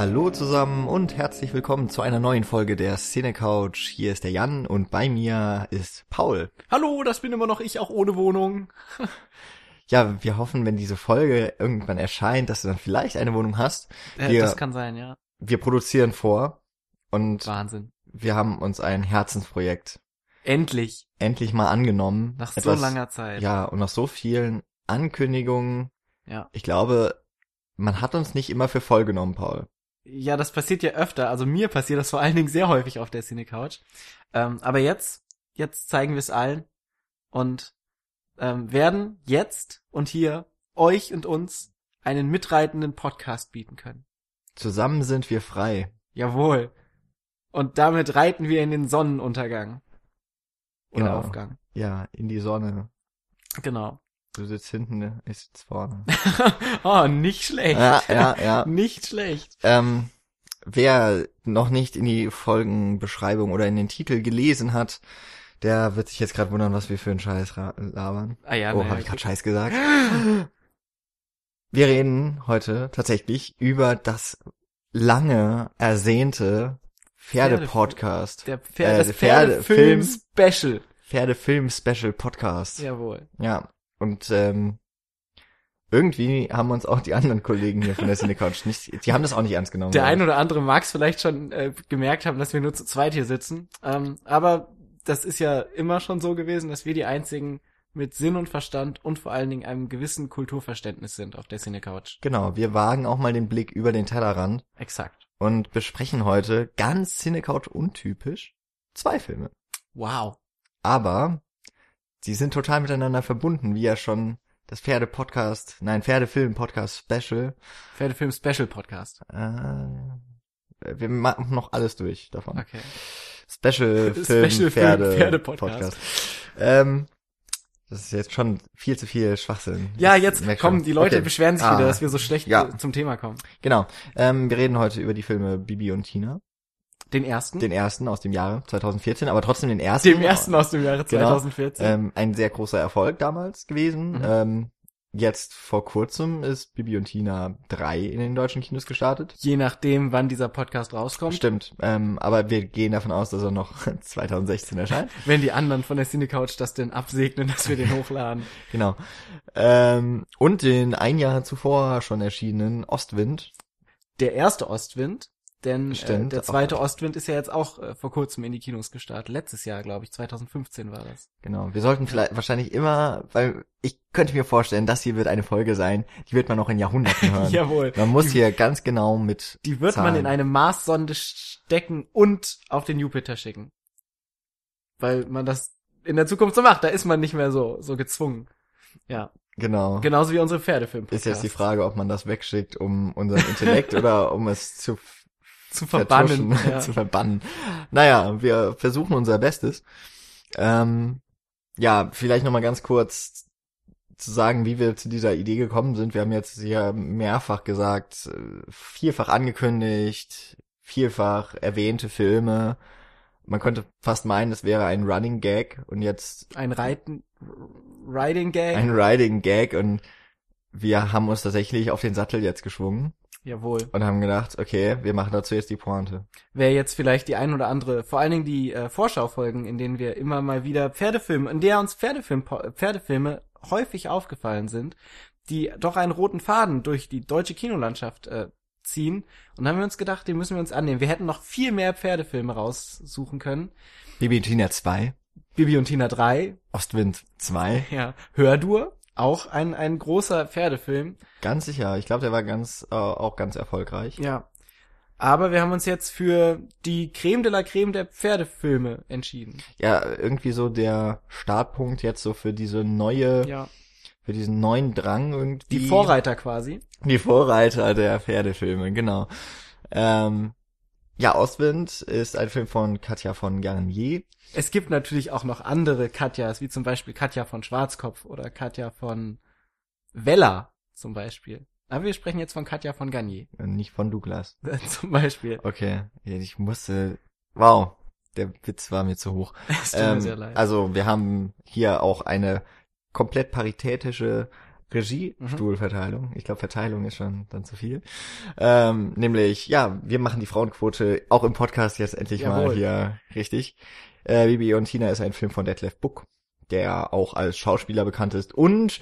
Hallo zusammen und herzlich willkommen zu einer neuen Folge der Cine Couch. Hier ist der Jan und bei mir ist Paul. Hallo, das bin immer noch ich, auch ohne Wohnung. Ja, wir hoffen, wenn diese Folge irgendwann erscheint, dass du dann vielleicht eine Wohnung hast. Äh, Wir, das kann sein, ja. wir produzieren vor und Wahnsinn. wir haben uns ein Herzensprojekt Endlich. endlich mal angenommen. Nach Etwas- so langer Zeit. Ja, und nach so vielen Ankündigungen. ja. Ich glaube, man hat uns nicht immer für voll genommen, Paul. Ja, das passiert ja öfter. Also mir passiert das vor allen Dingen sehr häufig auf der Cine Couch. Ähm, aber jetzt, jetzt zeigen wir es allen und ähm, werden jetzt und hier euch und uns einen mitreitenden Podcast bieten können. Zusammen sind wir frei. Jawohl. Und damit reiten wir in den Sonnenuntergang. Oder Genau. Aufgang. Ja, in die Sonne. Genau. Du sitzt hinten, ich sitze vorne. oh, nicht schlecht. ja, ja, ja. Nicht schlecht. Ähm, wer noch nicht in die Folgenbeschreibung oder in den Titel gelesen hat, der wird sich jetzt gerade wundern, was wir für einen Scheiß labern. Ah ja, oh, naja, habe ich gerade. Scheiß gesagt? Wir reden heute tatsächlich über das lange ersehnte Pferdepodcast. Der Pferd, Äh, das Pferdefilm-Special. Pferdefilm-Special-Podcast. Jawohl. Ja, und ähm, irgendwie haben uns auch die anderen Kollegen hier von der Cinecouch nicht, die haben das auch nicht ernst genommen. Der ein oder andere mag es vielleicht schon äh, gemerkt haben, dass wir nur zu zweit hier sitzen. Ähm, aber das ist ja immer schon so gewesen, dass wir die einzigen mit Sinn und Verstand und vor allen Dingen einem gewissen Kulturverständnis sind auf der Cine Couch. Genau, wir wagen auch mal den Blick über den Tellerrand Exakt. und besprechen heute ganz Cinecouch untypisch zwei Filme. Wow. Aber sie sind total miteinander verbunden, wie ja schon das Pferde-Podcast, nein, Pferdefilm-Podcast-Special. Pferdefilm Special Podcast. Äh, wir machen noch alles durch davon. Okay. Special Film Special. Ähm, das ist jetzt schon viel zu viel Schwachsinn. Ja, jetzt kommen, die Leute Okay. beschweren sich Ah, wieder, dass wir so schlecht ja. zum Thema kommen. Genau. Ähm, wir reden heute über die Filme Bibi und Tina. Den ersten? Den ersten aus dem Jahre 2014, aber trotzdem den ersten. Dem ersten aus dem Jahre Genau. 2014. Ähm, ein sehr großer Erfolg damals gewesen. Mhm. Ähm, jetzt vor kurzem ist Bibi und Tina 3 in den deutschen Kinos gestartet. Je nachdem, wann dieser Podcast rauskommt. Stimmt, ähm, aber wir gehen davon aus, dass er noch 2016 erscheint. Wenn die anderen von der Cine Couch das denn absegnen, dass wir den hochladen. Genau. Ähm, und den ein Jahr zuvor schon erschienenen Ostwind. Der erste Ostwind, denn äh, Stimmt. der zweite Ostwind ist ja jetzt auch äh, vor kurzem in die Kinos gestartet. Letztes Jahr, glaube ich, 2015 war das. Genau. Wir sollten vielleicht wahrscheinlich immer, weil ich könnte mir vorstellen, das hier wird eine Folge sein, die wird man noch in Jahrhunderten hören. Jawohl. Man muss hier ganz genau mit. Die wird man Zahlen. in eine Marssonde stecken und auf den Jupiter schicken. Weil man das in der Zukunft so macht. Da ist man nicht mehr so, so gezwungen. Ja. Genau. Genauso wie unsere Pferdefilme. Ist jetzt die Frage, ob man das wegschickt, um unseren Intellekt oder um es zu Zu verbannen. Ja. zu verbannen. Naja, wir versuchen unser Bestes. Ähm, ja, vielleicht noch mal ganz kurz zu sagen, wie wir zu dieser Idee gekommen sind. Wir haben jetzt hier mehrfach gesagt, vielfach angekündigt, vielfach erwähnte Filme. Man könnte fast meinen, es wäre ein Running Gag und jetzt Ein Reiten, Riding Gang. ein Riding Gag und wir haben uns tatsächlich auf den Sattel jetzt geschwungen Jawohl. und haben gedacht, okay, wir machen dazu jetzt die Pointe. Wer jetzt vielleicht die ein oder andere, vor allen Dingen die äh, Vorschaufolgen, in denen wir immer mal wieder Pferdefilme, in der uns Pferdefilm, Pferdefilme häufig aufgefallen sind, die doch einen roten Faden durch die deutsche Kinolandschaft äh, ziehen. Und dann haben wir uns gedacht, den müssen wir uns annehmen. Wir hätten noch viel mehr Pferdefilme raussuchen können. Bibi und Tina 2, Bibi und Tina 3, Ostwind 2, ja, Hördur, auch ein, ein großer Pferdefilm. ganz sicher. Ich glaube, der war ganz äh, auch ganz erfolgreich. Ja. Aber wir haben uns jetzt für die Creme de la Creme der Pferdefilme entschieden. Ja, irgendwie so der Startpunkt jetzt so für diese neue, Ja. für diesen neuen Drang irgendwie. Die Vorreiter quasi. Die Vorreiter der Pferdefilme, genau. Ähm, ja, Ostwind ist ein Film von Katja von Garnier. Es gibt natürlich auch noch andere Katjas, wie zum Beispiel Katja von Schwarzkopf oder Katja von Weller zum Beispiel. Aber wir sprechen jetzt von Katja von Garnier äh, Nicht von Douglas. zum Beispiel. Okay, ich musste. Wow, der Witz war mir zu hoch. Es tut mir Ähm, sehr leid. also wir haben hier auch eine komplett paritätische Regiestuhlverteilung. Ich glaube, Verteilung ist schon dann zu viel. Ähm, nämlich, ja, wir machen die Frauenquote auch im Podcast jetzt endlich mal Jawohl. hier richtig. Äh, Bibi und Tina ist ein Film von Detlef Book, der auch als Schauspieler bekannt ist. Und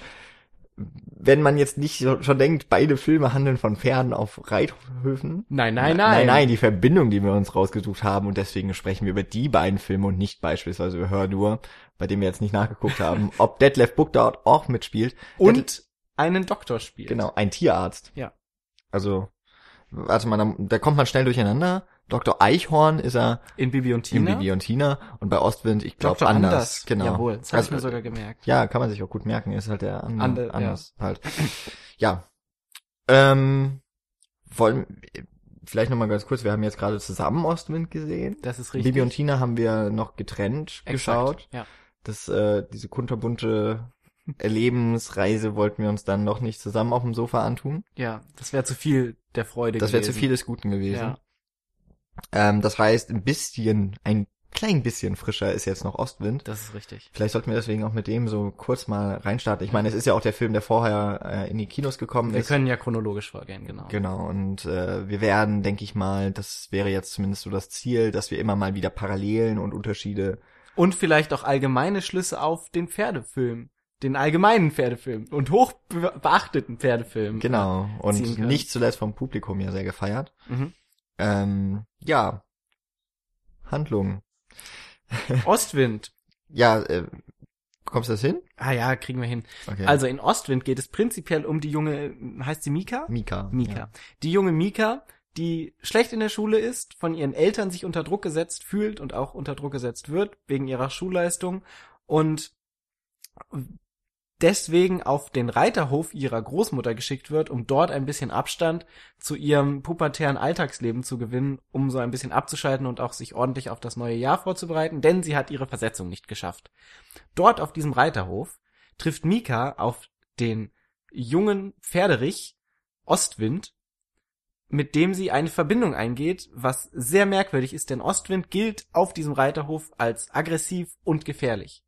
wenn man jetzt nicht schon denkt, beide Filme handeln von Pferden auf Reithöfen. Nein, nein, Nein, nein. nein, die Verbindung, die wir uns rausgesucht haben und deswegen sprechen wir über die beiden Filme und nicht beispielsweise über Hör nur, bei dem wir jetzt nicht nachgeguckt haben, ob Detlef Book dort auch mitspielt. Und einen Doktor spielt. Genau, ein Tierarzt. Ja. Also, warte mal, da, da kommt man schnell durcheinander. Dr. Eichhorn ist er In Bibi und in Tina. Bibi und Tina und bei Ostwind, ich glaube, anders. Anders. Genau. Jawohl, das habe ich Also, mir sogar gemerkt. Ja, kann man sich auch gut merken, ist halt der andere, Ande- ja. anders halt. Ja. Ähm, wollen, vielleicht nochmal ganz kurz, wir haben jetzt gerade zusammen Ostwind gesehen. Das ist richtig. Bibi und Tina haben wir noch getrennt Exakt, geschaut. Ja. Das, äh, diese kunterbunte Erlebensreise wollten wir uns dann noch nicht zusammen auf dem Sofa antun. Ja, das wäre zu viel der Freude Das wäre zu gewesen. viel des Guten gewesen. Ja. Ähm, das heißt, ein bisschen, ein klein bisschen frischer ist jetzt noch Ostwind. Das ist richtig. Vielleicht sollten wir deswegen auch mit dem so kurz mal reinstarten. Ich meine, es ist ja auch der Film, der vorher äh, in die Kinos gekommen Wir ist. können ja chronologisch vorgehen, genau. Genau, und äh, wir werden, denke ich mal, das wäre jetzt zumindest so das Ziel, dass wir immer mal wieder Parallelen und Unterschiede Und vielleicht auch allgemeine Schlüsse auf den Pferdefilm. Den allgemeinen Pferdefilm. Und hoch be- beachteten Pferdefilm. Genau. ziehen Und nicht zuletzt vom Publikum ja sehr gefeiert. Mhm. Ähm, ja. Handlung. Ostwind. Ja, äh, kommst du das hin? Ah ja, kriegen wir hin. Okay. Also in Ostwind geht es prinzipiell um die junge, heißt sie Mika? Mika. Mika. Ja. Die junge Mika, die schlecht in der Schule ist, von ihren Eltern sich unter Druck gesetzt fühlt und auch unter Druck gesetzt wird, wegen ihrer Schulleistung und deswegen auf den Reiterhof ihrer Großmutter geschickt wird, um dort ein bisschen Abstand zu ihrem pubertären Alltagsleben zu gewinnen, um so ein bisschen abzuschalten und auch sich ordentlich auf das neue Jahr vorzubereiten, denn sie hat ihre Versetzung nicht geschafft. Dort auf diesem Reiterhof trifft Mika auf den jungen Pferderich Ostwind, mit dem sie eine Verbindung eingeht, was sehr merkwürdig ist, denn Ostwind gilt auf diesem Reiterhof als aggressiv und gefährlich.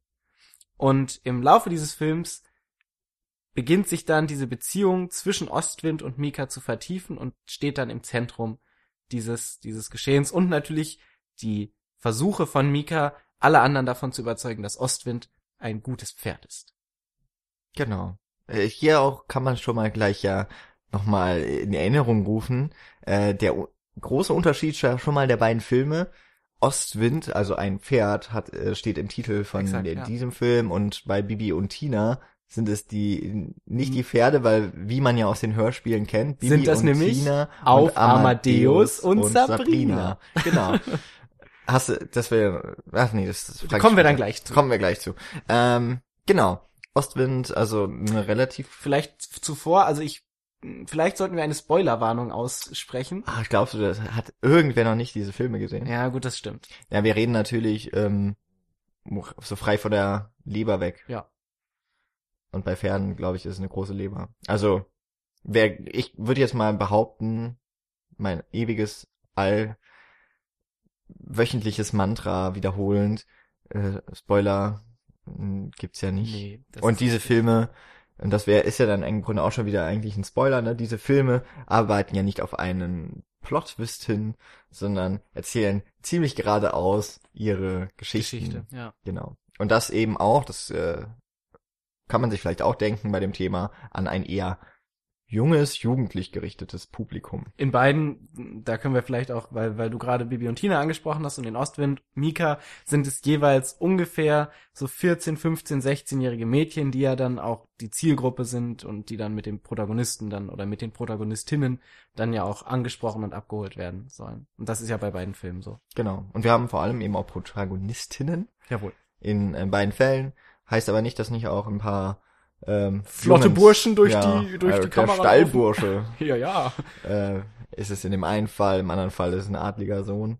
Und im Laufe dieses Films beginnt sich dann diese Beziehung zwischen Ostwind und Mika zu vertiefen und steht dann im Zentrum dieses, dieses Geschehens und natürlich die Versuche von Mika, alle anderen davon zu überzeugen, dass Ostwind ein gutes Pferd ist. Genau. Äh, Hier auch kann man schon mal gleich ja nochmal in Erinnerung rufen. Äh, der große Unterschied schon mal der beiden Filme. Ostwind, also ein Pferd, hat, äh, steht im Titel von Exakt, äh, ja. diesem Film und bei Bibi und Tina sind es die, nicht Mhm. die Pferde, weil, wie man ja aus den Hörspielen kennt, Bibi Sind das und nämlich Tina auf und Amadeus Amadeus und Sabrina. Genau. Hast du, das wäre, ach nee, das, das ich Kommen wir dann gleich zu. Kommen wir gleich zu. Ähm, genau. Ostwind, also eine relativ Vielleicht zuvor, also ich, vielleicht sollten wir eine Spoilerwarnung aussprechen. Ah, glaubst du, das hat irgendwer noch nicht diese Filme gesehen? Ja, Ja, gut, das stimmt. wir reden natürlich ähm, so frei von der Leber weg. Ja. Und bei Pferden, glaube ich, ist es eine große Leber. Also, wer, ich würde jetzt mal behaupten, mein ewiges all wöchentliches Mantra wiederholend, äh, Spoiler mh, gibt's ja nicht. Nee, Und diese. Filme, und das wäre, ist ja dann im Grunde auch schon wieder eigentlich ein Spoiler, ne? Diese Filme arbeiten ja nicht auf einen Plot-Twist hin, sondern erzählen ziemlich geradeaus ihre Geschichten. Geschichte, ja. Genau. Und das eben auch, das äh, kann man sich vielleicht auch denken bei dem Thema, an ein eher junges, jugendlich gerichtetes Publikum. In beiden, da können wir vielleicht auch, weil, weil du gerade Bibi und Tina angesprochen hast und in Ostwind, Mika, sind es jeweils ungefähr so 14, 15, 16-jährige Mädchen, die ja dann auch die Zielgruppe sind und die dann mit dem Protagonisten dann oder mit den Protagonistinnen dann ja auch angesprochen und abgeholt werden sollen. Und das ist ja bei beiden Filmen so. Genau. Und wir haben vor allem eben auch Protagonistinnen Jawohl. in, äh, beiden Fällen. Heißt aber nicht, dass nicht auch ein paar ähm, Flotte Jungens- Burschen durch die- durch die der Kamera Stallbursche Ja, ja. äh, ist es in dem einen Fall, im anderen Fall ist es ein adliger Sohn.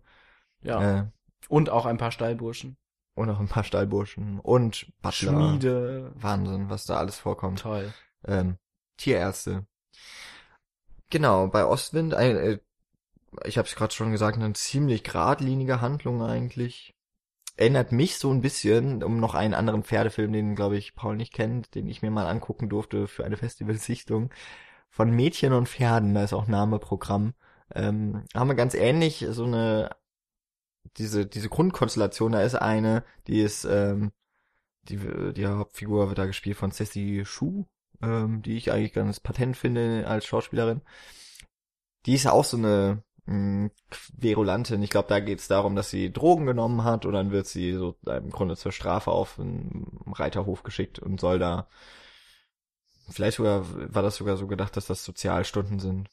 Ja. Äh, Und auch ein paar Stallburschen. und noch ein paar Stallburschen und Butler. Schmiede. Wahnsinn, was da alles vorkommt. Toll. Ähm, Tierärzte. Genau, bei Ostwind, äh, ich habe es gerade schon gesagt, eine ziemlich geradlinige Handlung eigentlich. Erinnert mich so ein bisschen, um noch einen anderen Pferdefilm, den glaube ich Paul nicht kennt, den ich mir mal angucken durfte für eine Festivalsichtung, von Mädchen und Pferden, da ist auch Name Programm, ähm, haben wir ganz ähnlich so eine diese diese Grundkonstellation, da ist eine, die ist ähm, die die Hauptfigur wird da gespielt von Ceci Schuh, ähm, die ich eigentlich ganz patent finde als Schauspielerin. Die ist auch so eine mh, Querulantin. Ich glaube, da geht es darum, dass sie Drogen genommen hat und dann wird sie so im Grunde zur Strafe auf einen Reiterhof geschickt und soll da vielleicht sogar war das sogar so gedacht, dass das Sozialstunden sind,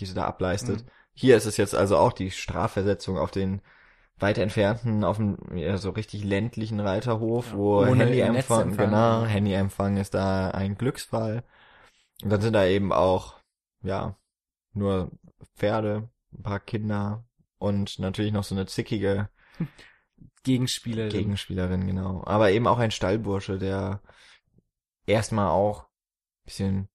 die sie da ableistet. Mhm. Hier ist es jetzt also auch die Strafversetzung auf den weiter entfernten, auf dem ja, so richtig ländlichen Reiterhof, ja, wo Handyempfang, genau, Handyempfang ist da ein Glücksfall. Und dann sind da eben auch, ja, nur Pferde, ein paar Kinder und natürlich noch so eine zickige Gegenspielerin. Gegenspielerin, genau. Aber eben auch ein Stallbursche, der erstmal auch bisschen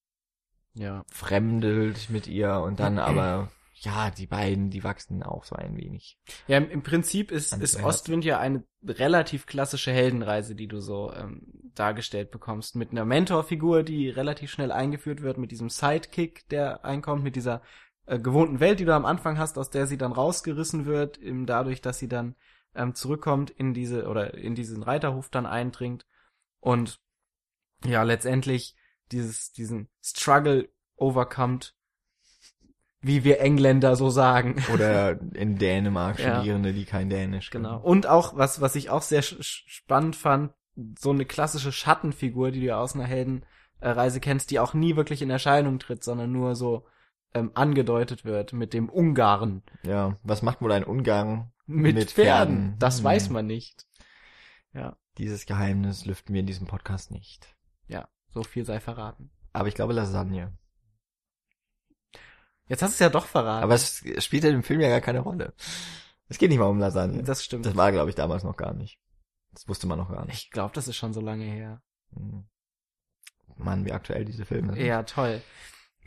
ja. fremdelt mit ihr und dann aber ja, die beiden, die wachsen auch so ein wenig. Ja, im Prinzip ist, ist Ostwind ja eine relativ klassische Heldenreise, die du so ähm, dargestellt bekommst. Mit einer Mentorfigur, die relativ schnell eingeführt wird, mit diesem Sidekick, der einkommt, mit dieser äh, gewohnten Welt, die du am Anfang hast, aus der sie dann rausgerissen wird, eben dadurch, dass sie dann ähm, zurückkommt in diese oder in diesen Reiterhof dann eindringt und ja, letztendlich dieses, diesen Struggle overkommt, wie wir Engländer so sagen. Oder in Dänemark Studierende, ja. die kein Dänisch können. Genau. Und auch, was, was ich auch sehr spannend fand, so eine klassische Schattenfigur, die du aus einer Heldenreise kennst, die auch nie wirklich in Erscheinung tritt, sondern nur so ähm, angedeutet wird mit dem Ungarn. Ja, was macht wohl ein Ungarn mit, mit Pferden? Pferden? Das hm. weiß man nicht. Ja. Dieses Geheimnis lüften wir in diesem Podcast nicht. Ja, so viel sei verraten. Aber ich glaube Lasagne. Jetzt hast du es ja doch verraten. Aber es spielt in dem Film ja gar keine Rolle. Es geht nicht mal um Lasagne. Das stimmt. Das war, glaube ich, damals noch gar nicht. Das wusste man noch gar nicht. Ich glaube, das ist schon so lange her. Hm. Mann, wie aktuell diese Filme sind. Ja, toll.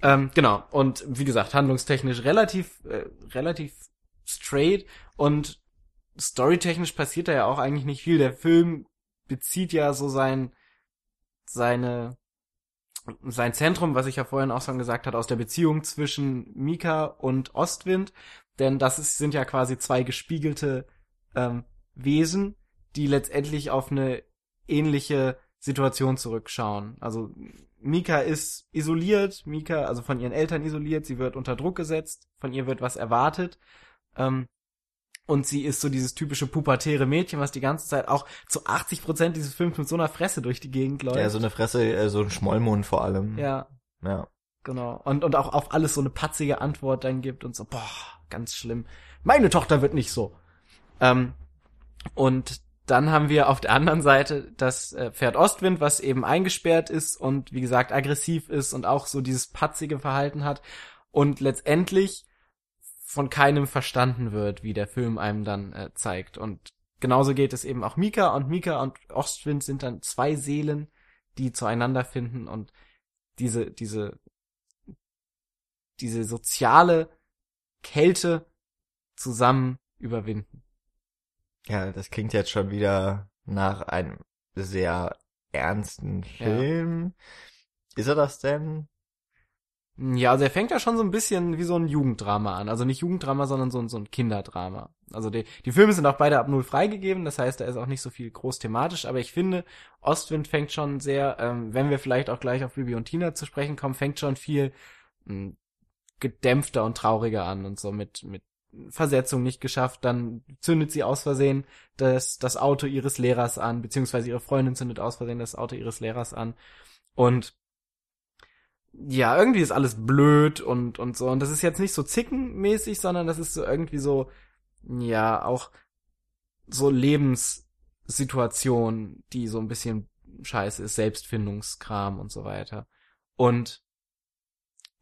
Ähm, genau. Und wie gesagt, handlungstechnisch relativ, äh, relativ straight und storytechnisch passiert da ja auch eigentlich nicht viel. Der Film bezieht ja so sein, seine, sein Zentrum, was ich ja vorhin auch schon gesagt hatte, aus der Beziehung zwischen Mika und Ostwind. Denn das ist, sind ja quasi zwei gespiegelte ähm, Wesen, die letztendlich auf eine ähnliche Situation zurückschauen. Also Mika ist isoliert, Mika, also von ihren Eltern isoliert, sie wird unter Druck gesetzt, von ihr wird was erwartet. Ähm, und sie ist so dieses typische pubertäre Mädchen, was die ganze Zeit auch zu 80 Prozent dieses Films mit so einer Fresse durch die Gegend läuft. Ja, so eine Fresse, äh, so ein Schmollmund vor allem. Ja. Ja. Genau. Und, und auch auf alles so eine patzige Antwort dann gibt und so, boah, ganz schlimm. Meine Tochter wird nicht so. Ähm, und dann haben wir auf der anderen Seite das äh, Pferd Ostwind, was eben eingesperrt ist und wie gesagt aggressiv ist und auch so dieses patzige Verhalten hat und letztendlich von keinem verstanden wird, wie der Film einem dann äh, zeigt. Und genauso geht es eben auch Mika und Mika und Ostwind sind dann zwei Seelen, die zueinander finden und diese, diese, diese soziale Kälte zusammen überwinden. Ja, das klingt jetzt schon wieder nach einem sehr ernsten Film. Ja. Ist er das denn? Ja, also er fängt ja schon so ein bisschen wie so ein Jugenddrama an. Also nicht Jugenddrama, sondern so ein, so ein Kinderdrama. Also die, die Filme sind auch beide ab null freigegeben, das heißt, da ist auch nicht so viel groß thematisch, aber ich finde, Ostwind fängt schon sehr, ähm, wenn wir vielleicht auch gleich auf Bibi und Tina zu sprechen kommen, fängt schon viel mh, hm, gedämpfter und trauriger an und so mit, mit Versetzung nicht geschafft, dann zündet sie aus Versehen das, das Auto ihres Lehrers an, beziehungsweise ihre Freundin zündet aus Versehen das Auto ihres Lehrers an. Und ja, irgendwie ist alles blöd und, und so. Und das ist jetzt nicht so zickenmäßig, sondern das ist so irgendwie so, ja, auch so Lebenssituation, die so ein bisschen scheiße ist, Selbstfindungskram und so weiter. Und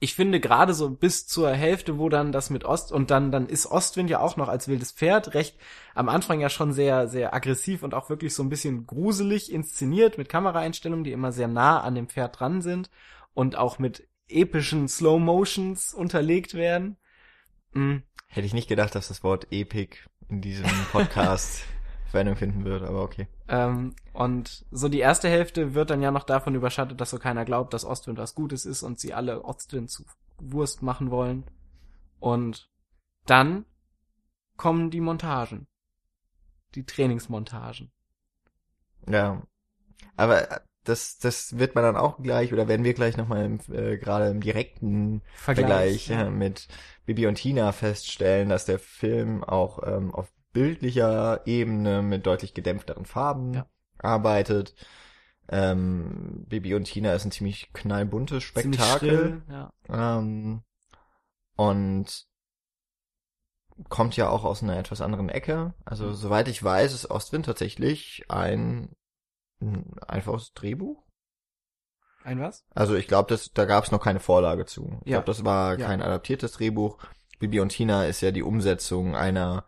ich finde gerade so bis zur Hälfte, wo dann das mit Ost und dann dann ist Ostwind ja auch noch als wildes Pferd recht am Anfang ja schon sehr sehr aggressiv und auch wirklich so ein bisschen gruselig inszeniert mit Kameraeinstellungen, die immer sehr nah an dem Pferd dran sind und auch mit epischen Slow Motions unterlegt werden. Mhm. Hätte ich nicht gedacht, dass das Wort Epic in diesem Podcast Verwendung finden wird, aber okay. Ähm, und so die erste Hälfte wird dann ja noch davon überschattet, dass so keiner glaubt, dass Ostwind was Gutes ist und sie alle Ostwind zu Wurst machen wollen. Und dann kommen die Montagen. Die Trainingsmontagen. Ja. Aber äh, das, das wird man dann auch gleich, oder werden wir gleich nochmal im, äh, gerade im direkten Vergleich, ja. ja, mit Bibi und Tina feststellen, dass der Film auch ähm, auf bildlicher Ebene mit deutlich gedämpfteren Farben Ja. arbeitet. Ähm, Bibi und Tina ist ein ziemlich knallbuntes Spektakel. schrill, ja. Ähm, und kommt ja auch aus einer etwas anderen Ecke. Also Mhm. soweit ich weiß, ist Ostwind tatsächlich ein, ein einfaches Drehbuch. Ein was? Also ich glaube, da gab es noch keine Vorlage zu. Ich Ja. glaube, das war Ja. kein adaptiertes Drehbuch. Bibi und Tina ist ja die Umsetzung einer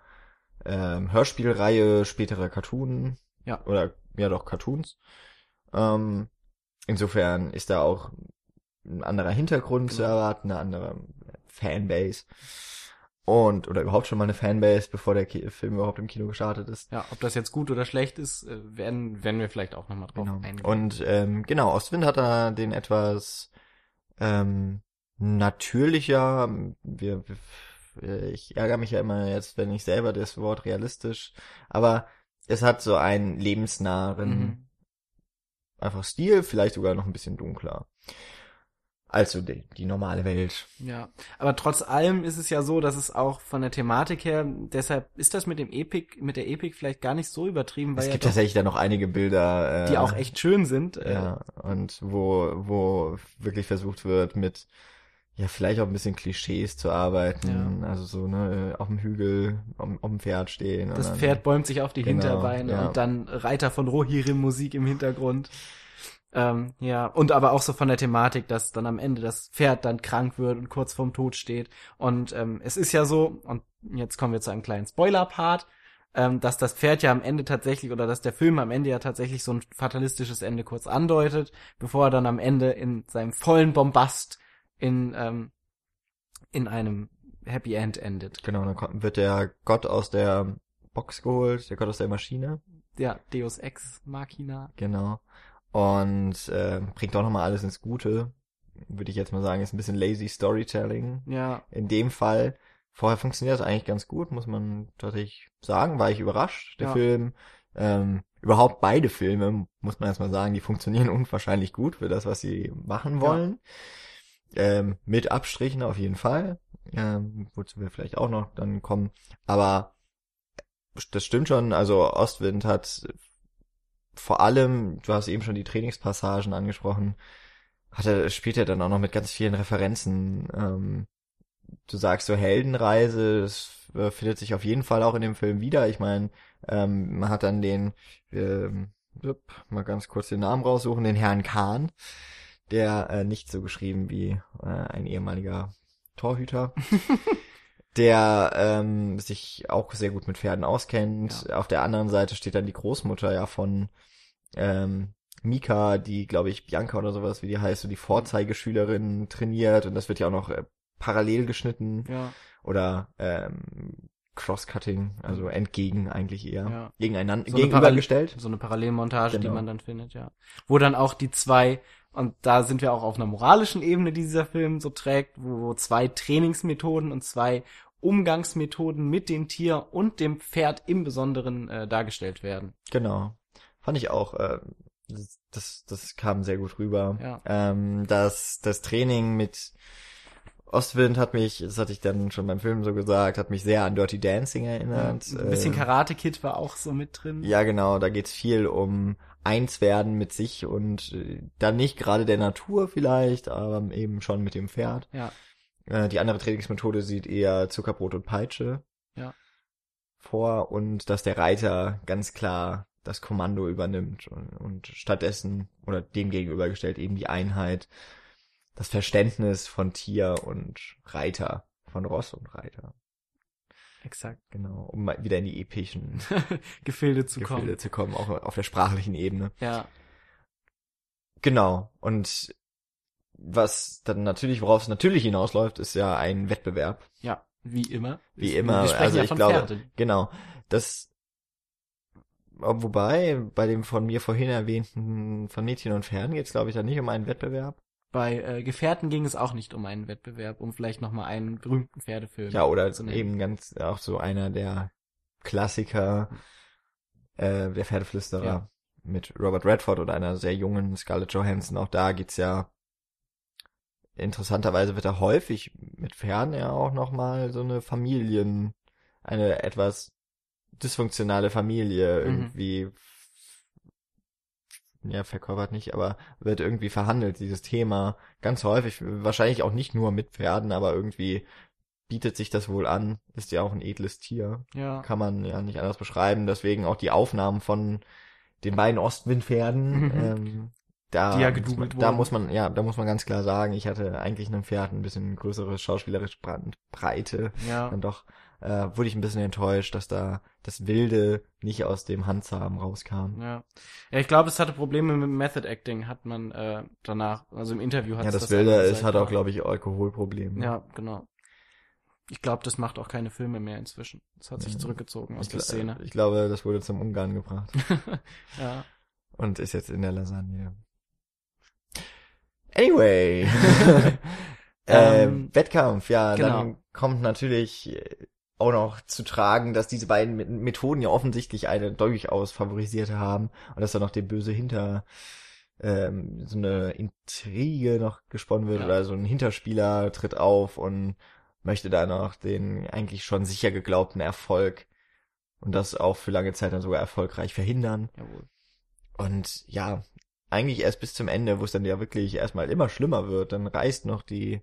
ähm, Hörspielreihe späterer Cartoon Ja. oder ja doch Cartoons. Ähm, insofern ist da auch ein anderer Hintergrund zu Genau. erwarten, eine andere Fanbase und oder überhaupt schon mal eine Fanbase, bevor der Ki Film überhaupt im Kino gestartet ist. Ja, ob das jetzt gut oder schlecht ist, äh, werden, werden wir vielleicht auch nochmal drauf Genau. eingehen. Und ähm, genau, Ostwind hat da den etwas ähm, natürlicher, wir, wir, ich ärgere mich ja immer jetzt, wenn ich selber das Wort realistisch, aber es hat so einen lebensnahen Mhm. einfach Stil, vielleicht sogar noch ein bisschen dunkler. Also die, die normale Welt. Ja, aber trotz allem ist es ja so, dass es auch von der Thematik her, deshalb ist das mit dem Epic, mit der Epic vielleicht gar nicht so übertrieben, weil es ja gibt doch, tatsächlich da noch einige Bilder, äh, die auch echt schön sind. äh, Ja, und wo, wo wirklich versucht wird, mit ja, vielleicht auch ein bisschen Klischees zu arbeiten. Also so, ne, auf dem Hügel, auf, auf dem Pferd stehen. Das dann- Pferd bäumt sich auf die Genau, Hinterbeine ja. und dann Reiter von Rohirrim Musik im Hintergrund. Ähm, ja, und aber auch so von der Thematik, dass dann am Ende das Pferd dann krank wird und kurz vorm Tod steht. Und ähm, es ist ja so, und jetzt kommen wir zu einem kleinen Spoiler-Part, ähm, dass das Pferd ja am Ende tatsächlich, oder dass der Film am Ende ja tatsächlich so ein fatalistisches Ende kurz andeutet, bevor er dann am Ende in seinem vollen Bombast in, ähm, in einem Happy End endet. Genau, dann wird der Gott aus der Box geholt, der Gott aus der Maschine. Ja, Deus Ex Machina. Genau. Und äh, bringt auch nochmal alles ins Gute. Würde ich jetzt mal sagen, ist ein bisschen lazy Storytelling. Ja, In dem Fall. Vorher funktioniert das eigentlich ganz gut, muss man tatsächlich sagen. War ich überrascht, der Ja. Film. Ähm, überhaupt beide Filme, muss man erstmal sagen, die funktionieren unwahrscheinlich gut für das, was sie machen Ja. Ähm, mit Abstrichen auf jeden Fall. Ähm, wozu wir vielleicht auch noch dann kommen. Aber das stimmt schon, also Ostwind hat vor allem, du hast eben schon die Trainingspassagen angesprochen, hat er, spielt er dann auch noch mit ganz vielen Referenzen. Ähm, du sagst so Heldenreise, das äh, findet sich auf jeden Fall auch in dem Film wieder. Ich meine, ähm, man hat dann den, ähm, mal ganz kurz den Namen raussuchen, den Herrn Kahn, der äh, nicht so geschrieben wie äh, ein ehemaliger Torhüter. der ähm, sich auch sehr gut mit Pferden auskennt. Auf der anderen Seite steht dann die Großmutter ja von ähm, Mika, die, glaube ich, Bianca oder sowas, wie die heißt, so die Vorzeigeschülerin trainiert und das wird ja auch noch äh, parallel geschnitten ja, oder ähm, Crosscutting, also entgegen eigentlich eher. Ja. Gegeneinander, So gegenübergestellt. so eine Parallelmontage, die Genau. man dann findet, ja. Wo dann auch die zwei, und da sind wir auch auf einer moralischen Ebene, die dieser Film so trägt, wo, zwei Trainingsmethoden und zwei Umgangsmethoden mit dem Tier und dem Pferd im Besonderen äh, dargestellt werden. Genau. Fand ich auch, äh, das, das, das kam sehr gut rüber. Ja. Ähm, das, das Training mit Ostwind hat mich, das hatte ich dann schon beim Film so gesagt, hat mich sehr an Dirty Dancing erinnert. Ein bisschen Äh, Karate Kid war auch so mit drin. Ja, genau, da geht's viel um eins werden mit sich und äh, dann nicht gerade der Natur vielleicht, aber eben schon mit dem Pferd. Ja. Äh, die andere Trainingsmethode sieht eher Zuckerbrot und Peitsche Ja. vor und dass der Reiter ganz klar das Kommando übernimmt und, und stattdessen oder dem gegenübergestellt eben die Einheit, das Verständnis von Tier und Reiter, von Ross und Reiter. Exakt. Genau, um mal wieder in die epischen Gefilde zu Gefühle kommen. zu kommen, auch auf der sprachlichen Ebene. Ja. Genau. Und was dann natürlich, worauf es natürlich hinausläuft, ist ja ein Wettbewerb. Ja. Wie immer. Wie Wir immer. Also ja ich glaube, Pferden. genau. Das Ob- Wobei, bei dem von mir vorhin erwähnten von Mädchen und Pferden geht es, glaube ich, dann nicht um einen Wettbewerb. Bei äh, Gefährten ging es auch nicht um einen Wettbewerb, um vielleicht nochmal einen berühmten Pferdefilm. Ja, oder zu eben ganz auch so einer der Klassiker, äh, der Pferdeflüsterer Ja. mit Robert Redford oder einer sehr jungen Scarlett Johansson. Auch da geht's ja interessanterweise wird da häufig mit Pferden ja auch nochmal so eine Familien, eine etwas dysfunktionale Familie Mhm. Ja, verkörpert nicht, aber wird irgendwie verhandelt, dieses Thema. Ganz häufig, wahrscheinlich auch nicht nur mit Pferden, aber irgendwie bietet sich das wohl an. Ist ja auch ein edles Tier. Ja. Kann man ja nicht anders beschreiben. Deswegen auch die Aufnahmen von den beiden Ostwindpferden. Mhm. Ähm, da, Die ja muss man, gedoubelt da wurden. muss man, ja, da muss man ganz klar sagen, ich hatte eigentlich einem Pferd ein bisschen größere schauspielerische Brandbreite Ja. dann doch äh, wurde ich ein bisschen enttäuscht, dass da das Wilde nicht aus dem Handzahmen rauskam. Ja. Ja, ich glaube, es hatte Probleme mit Method Acting, hat man äh, danach, also im Interview hat Ja, es das Wilde ist, hat auch, glaube ich, Alkoholprobleme. Ja, genau. Ich glaube, das macht auch keine Filme mehr inzwischen. Das hat sich Ja. zurückgezogen aus ich, der Szene. ich glaube, das wurde zum Ungarn gebracht ja. und ist jetzt in der Lasagne. Anyway. äh, Ähm, Wettkampf, ja, genau. dann kommt natürlich äh, auch noch zu tragen, dass diese beiden Me- Methoden ja offensichtlich eine durchaus favorisierte haben und dass da noch der böse hinter ähm, so eine Intrige noch gesponnen wird Ja. oder so ein Hinterspieler tritt auf und möchte da noch den eigentlich schon sicher geglaubten Erfolg und das auch für lange Zeit dann sogar erfolgreich verhindern. Jawohl. Und ja, eigentlich erst bis zum Ende, wo es dann ja wirklich erstmal immer schlimmer wird, dann reißt noch die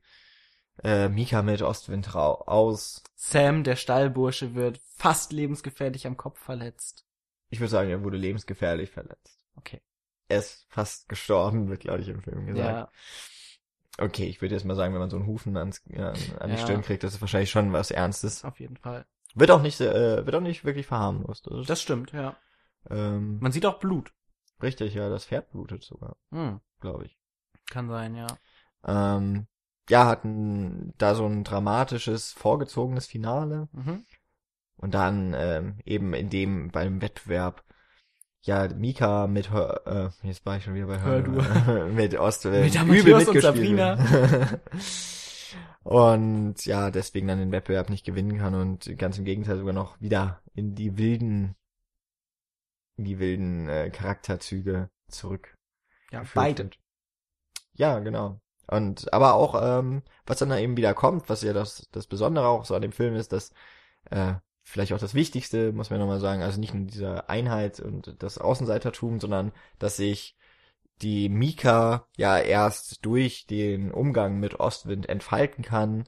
äh, Mika mit Ostwind aus. Sam, der Stallbursche, wird fast lebensgefährlich am Kopf verletzt. Ich würde sagen, er wurde lebensgefährlich verletzt. Okay. Er ist fast gestorben, wird, glaube ich, im Film gesagt. Ja, Okay, ich würde jetzt mal sagen, wenn man so einen Hufen ans, an, an die Ja. Stirn kriegt, das ist wahrscheinlich schon was Ernstes. auf jeden Fall. Wird auch nicht, äh, wird auch nicht wirklich verharmlost. Das Das stimmt, ja. ähm, Man sieht auch Blut. richtig, ja, das Pferd blutet sogar, Hm, glaube ich. kann sein, ja. Ähm, ja, hatten da so ein dramatisches, vorgezogenes Finale. Mhm. Und dann ähm, eben in dem beim Wettbewerb ja Mika mit Hör, äh, jetzt war ich schon wieder bei Hör Hör, mit Ost äh, Mit übel Matthias und mitgespielt. und ja, deswegen dann den Wettbewerb nicht gewinnen kann und ganz im Gegenteil sogar noch wieder in die wilden in die wilden äh, Charakterzüge zurück. Ja, beide. Ja, genau. Und aber auch, ähm, was dann da eben wieder kommt, was ja das, das Besondere auch so an dem Film ist, dass äh, vielleicht auch das Wichtigste, muss man nochmal sagen, also nicht nur diese Einheit und das Außenseitertum, sondern dass sich die Mika ja erst durch den Umgang mit Ostwind entfalten kann.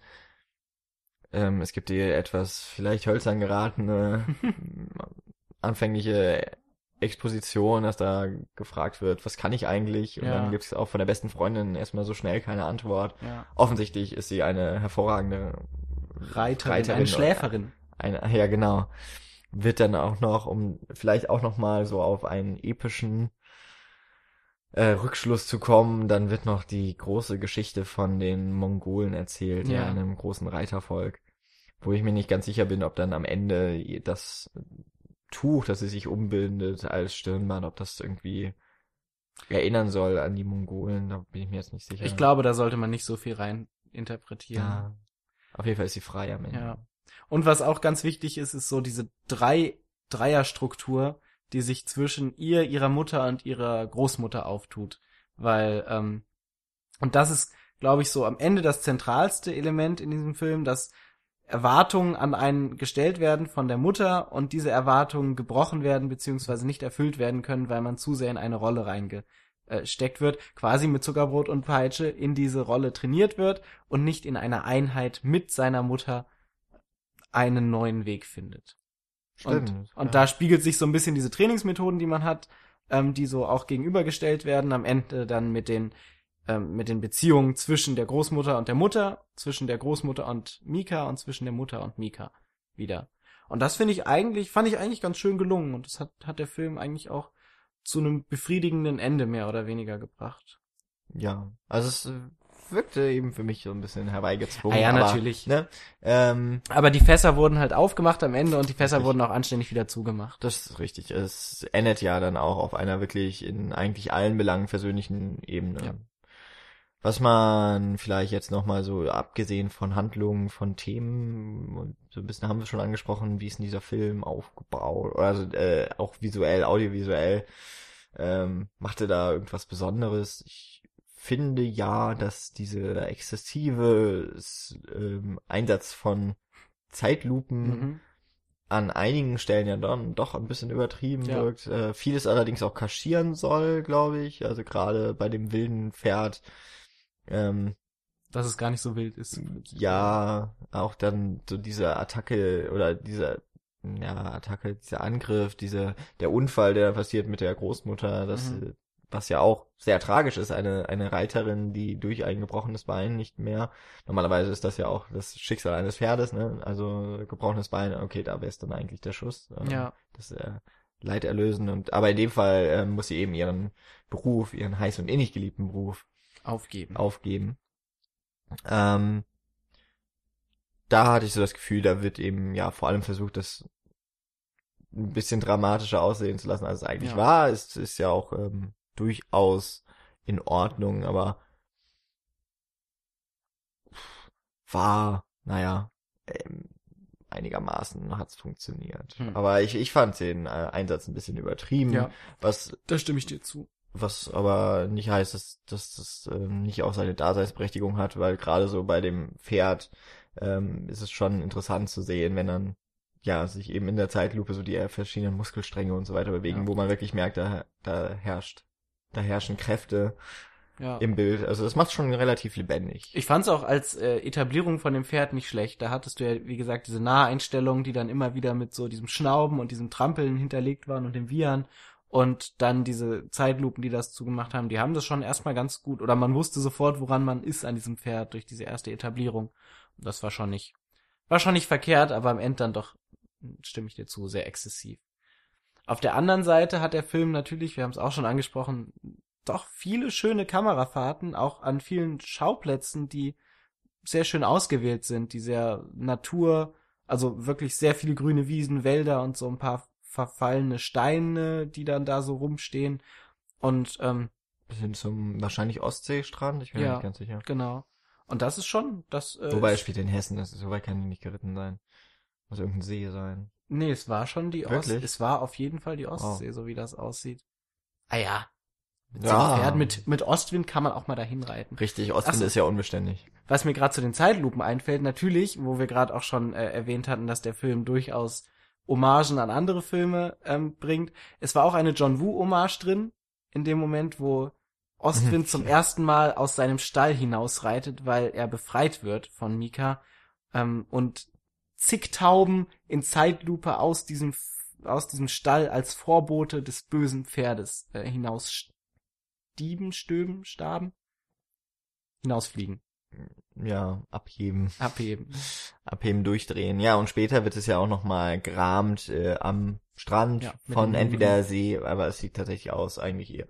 Ähm, es gibt ihr etwas vielleicht hölzern geratene anfängliche Exposition, dass da gefragt wird, was kann ich eigentlich? Und Ja. dann gibt es auch von der besten Freundin erstmal so schnell keine Antwort. Ja. Offensichtlich ist sie eine hervorragende Reiterin, Reiterin eine Schläferin. eine, ja genau, wird dann auch noch, um vielleicht auch noch mal so auf einen epischen äh, Rückschluss zu kommen, dann wird noch die große Geschichte von den Mongolen erzählt, ja. Ja. einem großen Reitervolk, wo ich mir nicht ganz sicher bin, ob dann am Ende das Tuch, das sie sich umbindet als Stirnband, ob das irgendwie erinnern soll an die Mongolen, da bin ich mir jetzt nicht sicher. Ich glaube, da sollte man nicht so viel rein interpretieren. ja. Auf jeden Fall ist sie frei am Ende. Ja. Und was auch ganz wichtig ist, ist so diese drei Dreierstruktur, die sich zwischen ihr, ihrer Mutter und ihrer Großmutter auftut, weil ähm, und das ist, glaube ich, so am Ende das zentralste Element in diesem Film, dass Erwartungen an einen gestellt werden von der Mutter und diese Erwartungen gebrochen werden beziehungsweise nicht erfüllt werden können, weil man zu sehr in eine Rolle reingesteckt wird, quasi mit Zuckerbrot und Peitsche in diese Rolle trainiert wird und nicht in einer Einheit mit seiner Mutter einen neuen Weg findet. Stimmt. Und, und ja. da spiegelt sich so ein bisschen diese Trainingsmethoden, die man hat, ähm, die so auch gegenübergestellt werden, am Ende dann mit den ähm, mit den Beziehungen zwischen der Großmutter und der Mutter, zwischen der Großmutter und Mika und zwischen der Mutter und Mika wieder. Und das finde ich eigentlich, fand ich eigentlich ganz schön gelungen und das hat, hat der Film eigentlich auch zu einem befriedigenden Ende mehr oder weniger gebracht. Ja, also es äh, wirkte eben für mich so ein bisschen herbeigezwungen. Ah ja, aber, natürlich. Ne, ähm, Aber die Fässer wurden halt aufgemacht am Ende und die Fässer Richtig. wurden auch anständig wieder zugemacht. das ist richtig. Es endet ja dann auch auf einer wirklich in eigentlich allen Belangen versöhnlichen Ebene. Ja. Was man vielleicht jetzt nochmal so, abgesehen von Handlungen, von Themen, und so ein bisschen haben wir schon angesprochen, wie ist denn dieser Film aufgebaut, oder also äh, auch visuell, audiovisuell, ähm, machte da irgendwas Besonderes. Ich finde ja, dass diese exzessive ähm, Einsatz von Zeitlupen Mhm. an einigen Stellen ja dann doch ein bisschen übertrieben Ja. wirkt. Äh, vieles allerdings auch kaschieren soll, glaube ich. Also gerade bei dem wilden Pferd. Ähm, Dass es gar nicht so wild ist. ja, auch dann so diese Attacke oder dieser ja, Attacke, dieser Angriff, diese, der Unfall, der passiert mit der Großmutter, das, Mhm. äh, was ja auch sehr tragisch ist, eine, eine Reiterin, die durch ein gebrochenes Bein nicht mehr, normalerweise ist das ja auch das Schicksal eines Pferdes, ne, also gebrochenes Bein, okay, da wäre es dann eigentlich der Schuss, ähm, Ja. das äh, Leid erlösen und, aber in dem Fall ähm, muss sie eben ihren Beruf, ihren heiß und innig geliebten Beruf Aufgeben. aufgeben. Ähm, da hatte ich so das Gefühl, da wird eben ja vor allem versucht, das ein bisschen dramatischer aussehen zu lassen, als es eigentlich Ja. war. Es ist ja auch ähm, durchaus in Ordnung, aber war, naja, ähm, einigermaßen hat's funktioniert. Hm. Aber ich, ich fand den äh, Einsatz ein bisschen übertrieben, Ja, was da stimme ich dir zu. Was aber nicht heißt, dass, dass das ähm, nicht auch seine Daseinsberechtigung hat, weil gerade so bei dem Pferd ähm, ist es schon interessant zu sehen, wenn dann ja sich eben in der Zeitlupe so die verschiedenen Muskelstränge und so weiter bewegen, Ja. wo man wirklich merkt, da, da herrscht, da herrschen Kräfte Ja. im Bild. Also das macht schon relativ lebendig. Ich fand's auch als äh, Etablierung von dem Pferd nicht schlecht. Da hattest du ja, wie gesagt, diese Naheinstellungen, die dann immer wieder mit so diesem Schnauben und diesem Trampeln hinterlegt waren und dem Wiehern. Und dann diese Zeitlupen, die das zugemacht haben, die haben das schon erstmal ganz gut. Oder man wusste sofort, woran man ist an diesem Pferd durch diese erste Etablierung. Das war schon nicht, war schon nicht verkehrt, aber am Ende dann doch, stimme ich dir zu, sehr exzessiv. Auf der anderen Seite hat der Film natürlich, wir haben es auch schon angesprochen, doch viele schöne Kamerafahrten, auch an vielen Schauplätzen, die sehr schön ausgewählt sind, die sehr Natur, also wirklich sehr viele grüne Wiesen, Wälder und so ein paar verfallene Steine, die dann da so rumstehen. Und ähm, Bis hin zum wahrscheinlich Ostseestrand, ich bin Ja. mir nicht ganz sicher. genau. Und das ist schon, das äh, Wobei ist, spielt in Hessen, das ist, soweit kann die nicht geritten sein. Muss irgendein See sein. nee, es war schon die Ost, Wirklich? es war auf jeden Fall die Ostsee, so wie das aussieht. Ah ja, mit so Pferd mit mit Ostwind kann man auch mal dahin reiten. Richtig, Ostwind so. ist ja unbeständig. was mir gerade zu den Zeitlupen einfällt, natürlich, wo wir gerade auch schon äh, erwähnt hatten, dass der Film durchaus Hommagen an andere Filme ähm, bringt. Es war auch eine John Woo-Hommage drin, in dem Moment, wo Ostwind zum ersten Mal aus seinem Stall hinausreitet, weil er befreit wird von Mika ähm, und zig Tauben in Zeitlupe aus diesem aus diesem Stall als Vorbote des bösen Pferdes äh, hinaus stieben, stöben, staben, hinausfliegen, Ja, abheben. abheben. Abheben, durchdrehen. Ja, und später wird es ja auch nochmal gerahmt äh, am Strand Ja, von entweder See, aber es sieht tatsächlich aus eigentlich eher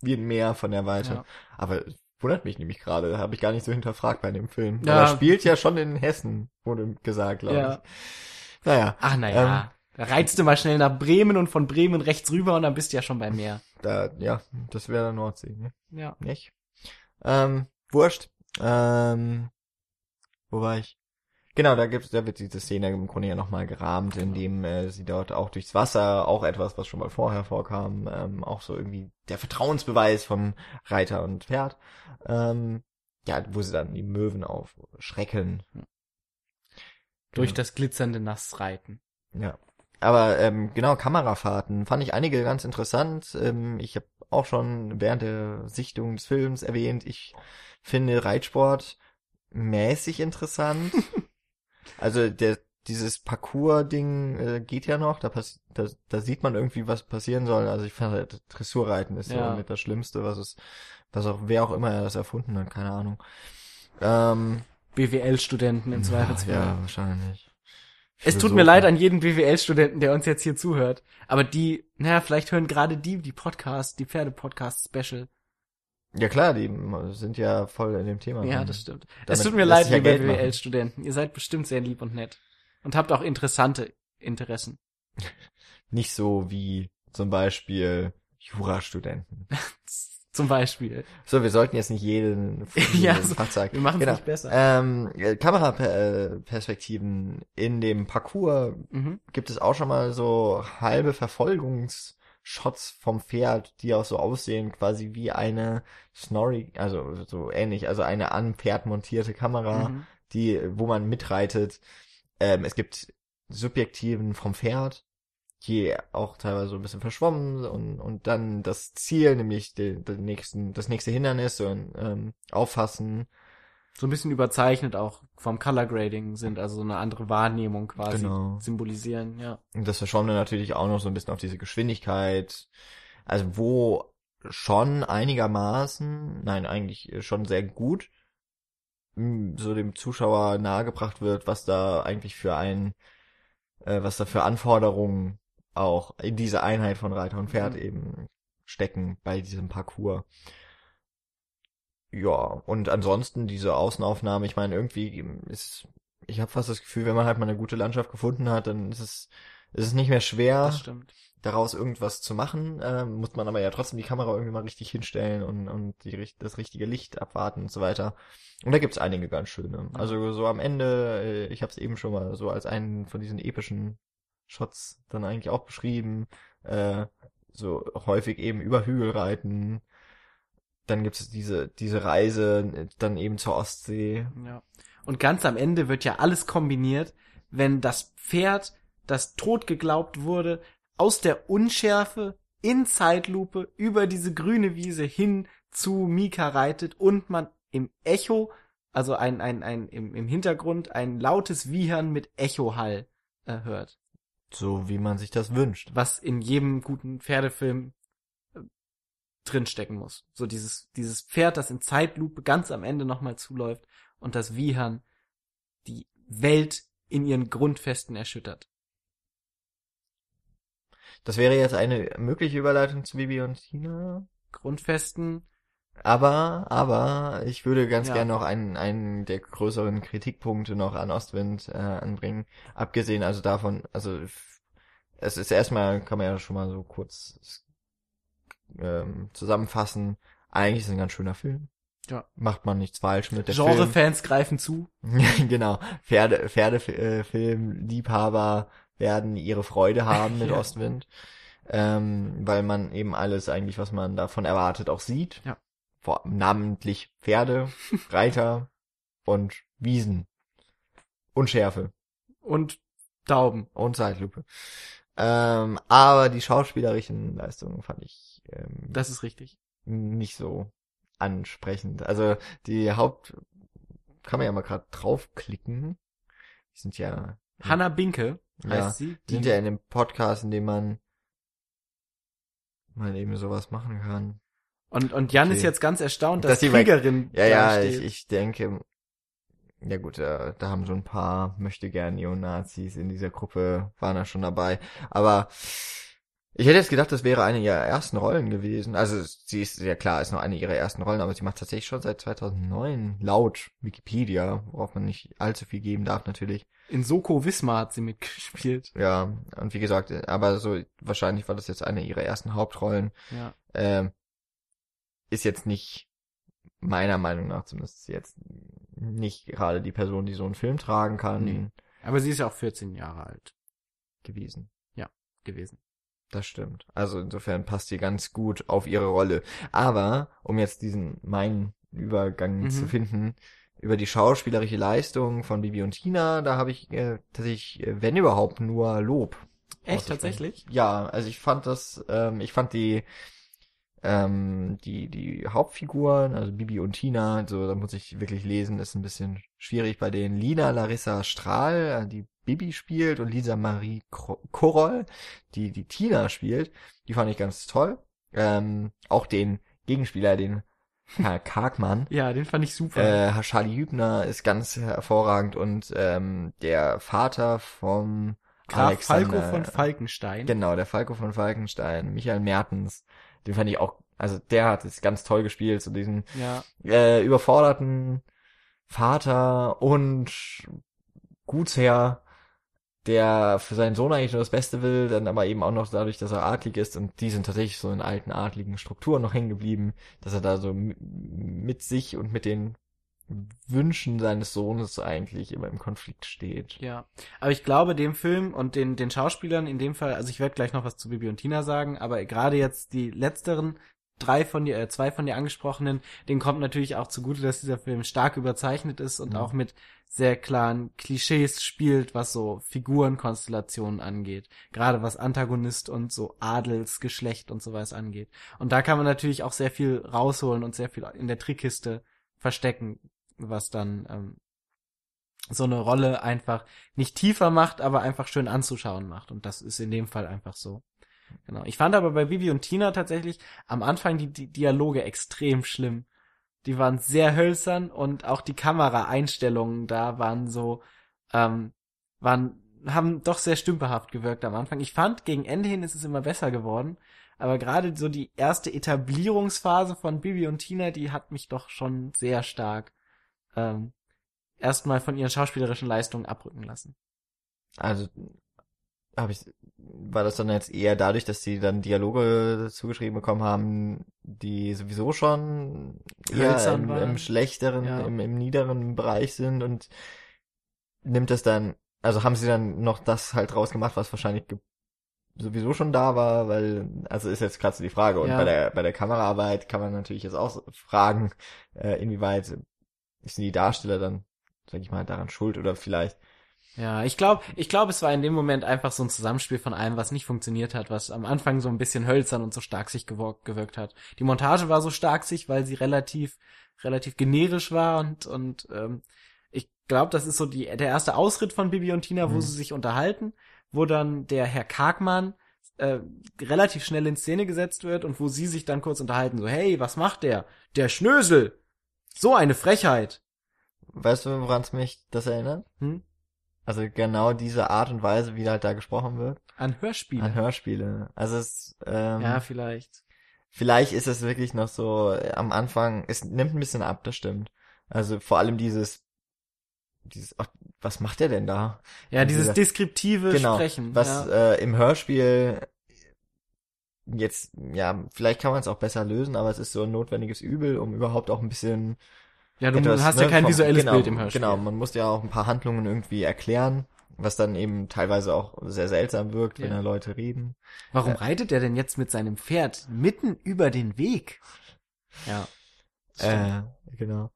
wie ein Meer von der Weite. Ja. Aber wundert mich nämlich gerade, habe ich gar nicht so hinterfragt bei dem Film. Ja. Aber er spielt ja schon in Hessen, wurde gesagt, glaube Ja. ich. Naja, Ach naja, da reizt du mal schnell nach Bremen und von Bremen rechts rüber und dann bist du ja schon beim Meer. da, ja, das wäre der Nordsee, ne? Ja. Nicht? Ähm, wurscht. Ähm, wo war ich? Genau, da gibt's, da wird diese Szene im Grunde ja nochmal gerahmt, indem äh, sie dort auch durchs Wasser, auch etwas, was schon mal vorher vorkam, ähm, auch so irgendwie der Vertrauensbeweis von Reiter und Pferd, ähm, ja, wo sie dann die Möwen aufschrecken. Durch Genau. das glitzernde Nass reiten. Ja. Aber ähm, genau, Kamerafahrten fand ich einige ganz interessant. Ähm, ich habe auch schon während der Sichtung des Films erwähnt, ich finde Reitsport mäßig interessant. also der dieses Parcours-Ding äh, geht ja noch, da, pass da, da sieht man irgendwie, was passieren soll. Also ich fand halt, Dressurreiten ist Ja. so mit das Schlimmste, was es, was auch, wer auch immer das erfunden hat, keine Ahnung. Ähm, BWL-Studenten im Zweifelsfall. Ja, wahrscheinlich. Es tut mir leid an jeden BWL-Studenten, der uns jetzt hier zuhört. Aber die, naja, vielleicht hören gerade die, die Podcast, die Pferde-Podcast-Special. Ja klar, die sind ja voll in dem Thema. Ja, das stimmt. Damit es tut mir leid, ja liebe machen. BWL-Studenten. Ihr seid bestimmt sehr lieb und nett. Und habt auch interessante Interessen. Nicht so wie zum Beispiel Jurastudenten. Zum Beispiel. So, wir sollten jetzt nicht jeden, Ja, so- Fach sagen. Wir machen es Genau. nicht besser. Ähm, äh, Kameraperspektiven in dem Parcours mhm. gibt es auch schon mal so halbe Verfolgungsshots vom Pferd, die auch so aussehen, quasi wie eine Snorri, also so ähnlich, also eine an Pferd montierte Kamera, Mhm. die, wo man mitreitet. Ähm, es gibt Subjektiven vom Pferd, die auch teilweise so ein bisschen verschwommen und, und dann das Ziel, nämlich den, den nächsten, das nächste Hindernis so, ähm, auffassen. So ein bisschen überzeichnet auch vom Color Grading sind, also so eine andere Wahrnehmung quasi Genau. symbolisieren, ja. Und das verschwommen natürlich auch noch so ein bisschen auf diese Geschwindigkeit. Also wo schon einigermaßen, nein, eigentlich schon sehr gut, mh, so dem Zuschauer nahegebracht wird, was da eigentlich für ein, äh, was da für Anforderungen auch in diese Einheit von Reiter und Pferd Mhm. eben stecken bei diesem Parcours. Ja, und ansonsten diese Außenaufnahme, ich meine, irgendwie ist, ich habe fast das Gefühl, wenn man halt mal eine gute Landschaft gefunden hat, dann ist es, ist es nicht mehr schwer, daraus irgendwas zu machen, ähm, muss man aber ja trotzdem die Kamera irgendwie mal richtig hinstellen und, und die, das richtige Licht abwarten und so weiter. Und da gibt's einige ganz schöne. Also so am Ende, äh, ich habe es eben schon mal so als einen von diesen epischen Shots dann eigentlich auch beschrieben, äh, so häufig eben über Hügel reiten. Dann gibt's diese, diese Reise äh, dann eben zur Ostsee. Ja. Und ganz am Ende wird ja alles kombiniert, wenn das Pferd, das tot geglaubt wurde, aus der Unschärfe in Zeitlupe über diese grüne Wiese hin zu Mika reitet und man im Echo, also ein, ein, ein, im, im Hintergrund ein lautes Wiehern mit Echohall äh, hört. So wie man sich das wünscht. was in jedem guten Pferdefilm äh, drinstecken muss. So dieses, dieses Pferd, das in Zeitlupe ganz am Ende nochmal zuläuft und das Wiehern die Welt in ihren Grundfesten erschüttert. Das wäre jetzt eine mögliche Überleitung zu Bibi und Tina. Grundfesten, Aber, aber ich würde ganz Ja. gerne noch einen, einen der größeren Kritikpunkte noch an Ostwind äh, anbringen. Abgesehen also davon, also es ist erstmal, kann man ja schon mal so kurz ähm, zusammenfassen. Eigentlich ist es ein ganz schöner Film. Ja. Macht man nichts falsch mit der. Genrefans greifen zu. genau. Pferde, Pferdefilm, Liebhaber werden ihre Freude haben mit Ja. Ostwind. Ähm, weil man eben alles eigentlich, was man davon erwartet, auch sieht. Ja. Vor, namentlich Pferde, Reiter und Wiesen. Und Schärfe. Und Tauben. Und Zeitlupe. Ähm, aber die schauspielerischen Leistungen fand ich ähm, Das ist richtig. nicht so ansprechend. Also die Haupt kann man ja mal gerade draufklicken. Die sind ja Hannah Binke heißt Ja, sie. die sind ja in dem Podcast, in dem man mal eben sowas machen kann. Und, und Jan Okay. ist jetzt ganz erstaunt, Dass dass, die bei- Kriegerin Ja, ja, da ich, ich denke, ja gut, da, da haben so ein paar möchte gern Neonazis in dieser Gruppe waren da schon dabei. Aber ich hätte jetzt gedacht, das wäre eine ihrer ersten Rollen gewesen. Also sie ist ja klar, ist noch eine ihrer ersten Rollen, aber sie macht tatsächlich schon seit 2009 laut Wikipedia, worauf man nicht allzu viel geben darf natürlich. In Soko Wismar hat sie mitgespielt. Ja, und wie gesagt, aber so wahrscheinlich war das jetzt eine ihrer ersten Hauptrollen. Ja. Ähm, ist jetzt nicht meiner Meinung nach zumindest jetzt nicht gerade die Person, die so einen Film tragen kann Nee. Aber sie ist ja auch 14 Jahre alt gewesen. gewesen. Das stimmt. Also insofern passt sie ganz gut auf ihre Rolle. Aber um jetzt diesen meinen Übergang Mhm. zu finden über die schauspielerische Leistung von Bibi und Tina, da habe ich äh, tatsächlich, äh, wenn überhaupt, nur Lob. Echt, tatsächlich? Ja, also ich fand das, ähm, ich fand die, ähm, die, die Hauptfiguren, also Bibi und Tina, also da muss ich wirklich lesen, ist ein bisschen schwierig bei denen. Lina Larissa Strahl, äh, die Bibi spielt und Lisa Marie Koroll, die die Tina spielt, die fand ich ganz toll. Ähm, auch den Gegenspieler, den Herr Kargmann, Ja, den fand ich super. äh, Charlie Hübner ist ganz hervorragend und ähm, der Vater vom Graf Alexander, Falco von Falkenstein. Genau, der Falco von Falkenstein, Michael Mertens, den fand ich auch Also der hat es ganz toll gespielt, so diesen Ja. äh, überforderten Vater und Gutsherr, der für seinen Sohn eigentlich nur das Beste will, dann aber eben auch noch dadurch, dass er adlig ist und die sind tatsächlich so in alten adligen Strukturen noch hängen geblieben, dass er da so mit sich und mit den Wünschen seines Sohnes eigentlich immer im Konflikt steht. Ja, aber ich glaube dem Film und den den Schauspielern in dem Fall, also ich werde gleich noch was zu Bibi und Tina sagen, aber gerade jetzt die letzteren drei von dir, äh, zwei von dir angesprochenen, denen kommt natürlich auch zugute, dass dieser Film stark überzeichnet ist und Mhm. auch mit sehr klaren Klischees spielt, was so Figurenkonstellationen angeht, gerade was Antagonist und so Adelsgeschlecht und sowas angeht. Und da kann man natürlich auch sehr viel rausholen und sehr viel in der Trickkiste verstecken, was dann ähm, so eine Rolle einfach nicht tiefer macht, aber einfach schön anzuschauen macht. Und das ist in dem Fall einfach so. Genau. Ich fand aber bei Vivi und Tina tatsächlich am Anfang die, die Dialoge extrem schlimm. Die waren sehr hölzern und auch die Kameraeinstellungen da waren so, ähm, waren, haben doch sehr stümperhaft gewirkt am Anfang. Ich fand, gegen Ende hin ist es immer besser geworden. Aber gerade so die erste Etablierungsphase von Bibi und Tina, die hat mich doch schon sehr stark ähm, erstmal von ihren schauspielerischen Leistungen abrücken lassen. Also habe ich war das dann jetzt eher dadurch, dass sie dann Dialoge zugeschrieben bekommen haben, die sowieso schon eher im, im schlechteren, Ja. im, im niederen Bereich sind und nimmt das dann, also haben sie dann noch das halt rausgemacht, was wahrscheinlich sowieso schon da war, weil, also ist jetzt gerade so die Frage. Und Ja. bei der bei der Kameraarbeit kann man natürlich jetzt auch fragen, äh, inwieweit sind die Darsteller dann, sag ich mal, daran schuld oder vielleicht Ja, ich glaube, ich glaube, es war in dem Moment einfach so ein Zusammenspiel von allem, was nicht funktioniert hat, was am Anfang so ein bisschen hölzern und so stark sich gewirkt, gewirkt hat. Die Montage war so stark sich, weil sie relativ, relativ generisch war und und ähm, ich glaube, das ist so die der erste Ausritt von Bibi und Tina, wo Mhm. sie sich unterhalten, wo dann der Herr Kargmann äh, relativ schnell in Szene gesetzt wird und wo sie sich dann kurz unterhalten, so hey, was macht der? Der Schnösel, so eine Frechheit. Weißt du, woran es mich das erinnert? Hm? Also genau diese Art und Weise, wie halt da gesprochen wird. An Hörspiele. An Hörspiele. Also es, ähm, ja, vielleicht. vielleicht ist es wirklich noch so äh, am Anfang, es nimmt ein bisschen ab, das stimmt. Also vor allem dieses, dieses, ach, was macht der denn da? Ja, dieses Dieser- deskriptive genau, Sprechen. was ja. äh, im Hörspiel jetzt, ja, vielleicht kann man es auch besser lösen, aber es ist so ein notwendiges Übel, um überhaupt auch ein bisschen ja, du etwas, hast ja ne, kein vom- visuelles genau, Bild im Hörspiel. Genau, man muss ja auch ein paar Handlungen irgendwie erklären, was dann eben teilweise auch sehr seltsam wirkt, wenn Ja. da Leute reden. Warum Äh. reitet er denn jetzt mit seinem Pferd mitten über den Weg? Ja. Äh, genau.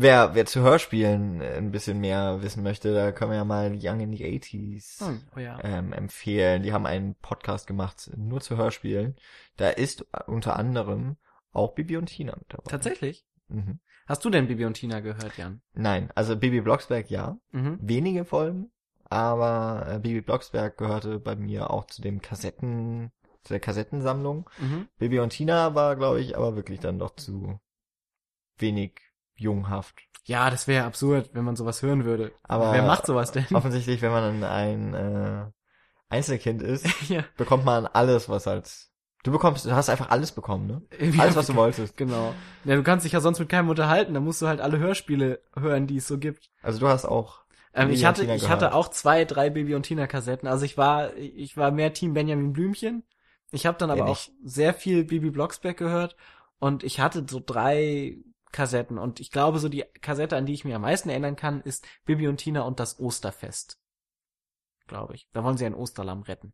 Wer, wer zu Hörspielen äh, ein bisschen mehr wissen möchte, da können wir ja mal Young in the 80s Hm, oh ja. ähm, empfehlen. Die haben einen Podcast gemacht, nur zu Hörspielen. Da ist unter anderem auch Bibi und Tina mit dabei. Tatsächlich? Mhm. Hast du denn Bibi und Tina gehört, Jan? Nein, also Bibi Blocksberg ja. Mhm. Wenige Folgen, aber äh, Bibi Blocksberg gehörte bei mir auch zu dem Kassetten, zu der Kassettensammlung. Mhm. Bibi und Tina war, glaube ich, aber wirklich dann doch zu wenig junghaft. Ja, das wäre absurd, wenn man sowas hören würde. Aber Wer macht sowas denn? offensichtlich, wenn man ein äh, Einzelkind ist, ja. bekommt man alles, was halt. Du bekommst, du hast einfach alles bekommen, ne? Irgendwie Alles, was du ich- wolltest. Genau. Ja, du kannst dich ja sonst mit keinem unterhalten, da musst du halt alle Hörspiele hören, die es so gibt. Also du hast auch. Ähm, ich hatte, ich gehört. hatte auch zwei, drei Bibi und Tina Kassetten. Also ich war, ich war mehr Team Benjamin Blümchen. Ich habe dann aber Kenn auch sehr viel Bibi Blocksberg gehört und ich hatte so drei Kassetten und ich glaube so die Kassette, an die ich mich am meisten erinnern kann, ist Bibi und Tina und das Osterfest. Glaube ich. Da wollen sie ein Osterlamm retten.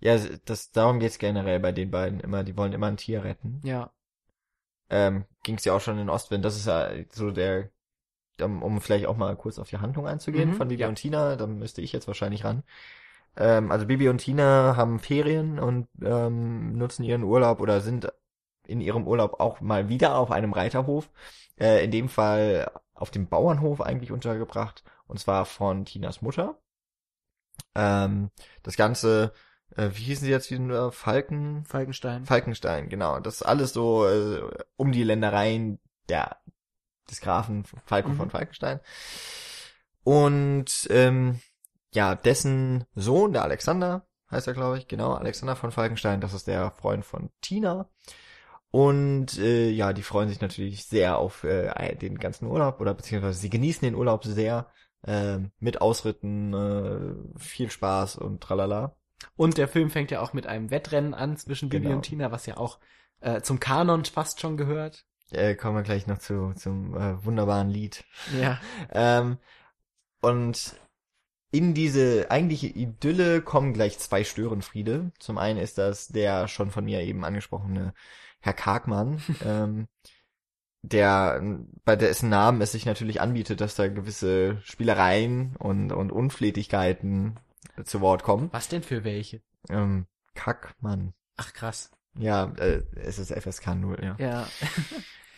Ja, das darum geht's generell bei den beiden immer. Die wollen immer ein Tier retten. Ja. Ähm, ging's ja auch schon in Ostwind. Das ist ja so der, um, um vielleicht auch mal kurz auf die Handlung einzugehen Mhm, von Bibi ja. und Tina. Da müsste ich jetzt wahrscheinlich ran. Ähm, also Bibi und Tina haben Ferien und ähm, nutzen ihren Urlaub oder sind in ihrem Urlaub auch mal wieder auf einem Reiterhof. Äh, in dem Fall auf dem Bauernhof eigentlich untergebracht. Und zwar von Tinas Mutter. Ähm, das Ganze, äh, wie hießen sie jetzt wieder? Falken? Falkenstein. Falkenstein, genau. Das ist alles so äh, um die Ländereien der des Grafen Falken Mhm. von Falkenstein. Und ähm, ja, dessen Sohn, der Alexander, heißt er, glaube ich, genau, Alexander von Falkenstein, das ist der Freund von Tina. Und äh, ja, die freuen sich natürlich sehr auf äh, den ganzen Urlaub oder beziehungsweise sie genießen den Urlaub sehr äh, mit Ausritten, äh, viel Spaß und tralala. Und der Film fängt ja auch mit einem Wettrennen an zwischen Bibi Genau. und Tina, was ja auch äh, zum Kanon fast schon gehört. Äh, kommen wir gleich noch zu zum äh, wunderbaren Lied. Ja. Ähm, und in diese eigentliche Idylle kommen gleich zwei Störenfriede. Zum einen ist das der schon von mir eben angesprochene Herr Kargmann, ähm, der bei dessen Namen es sich natürlich anbietet, dass da gewisse Spielereien und, und Unflätigkeiten zu Wort kommen. Was denn für welche? Ähm, Kackmann. Ach krass. Ja, äh, es ist FSK 0, ja. Ja.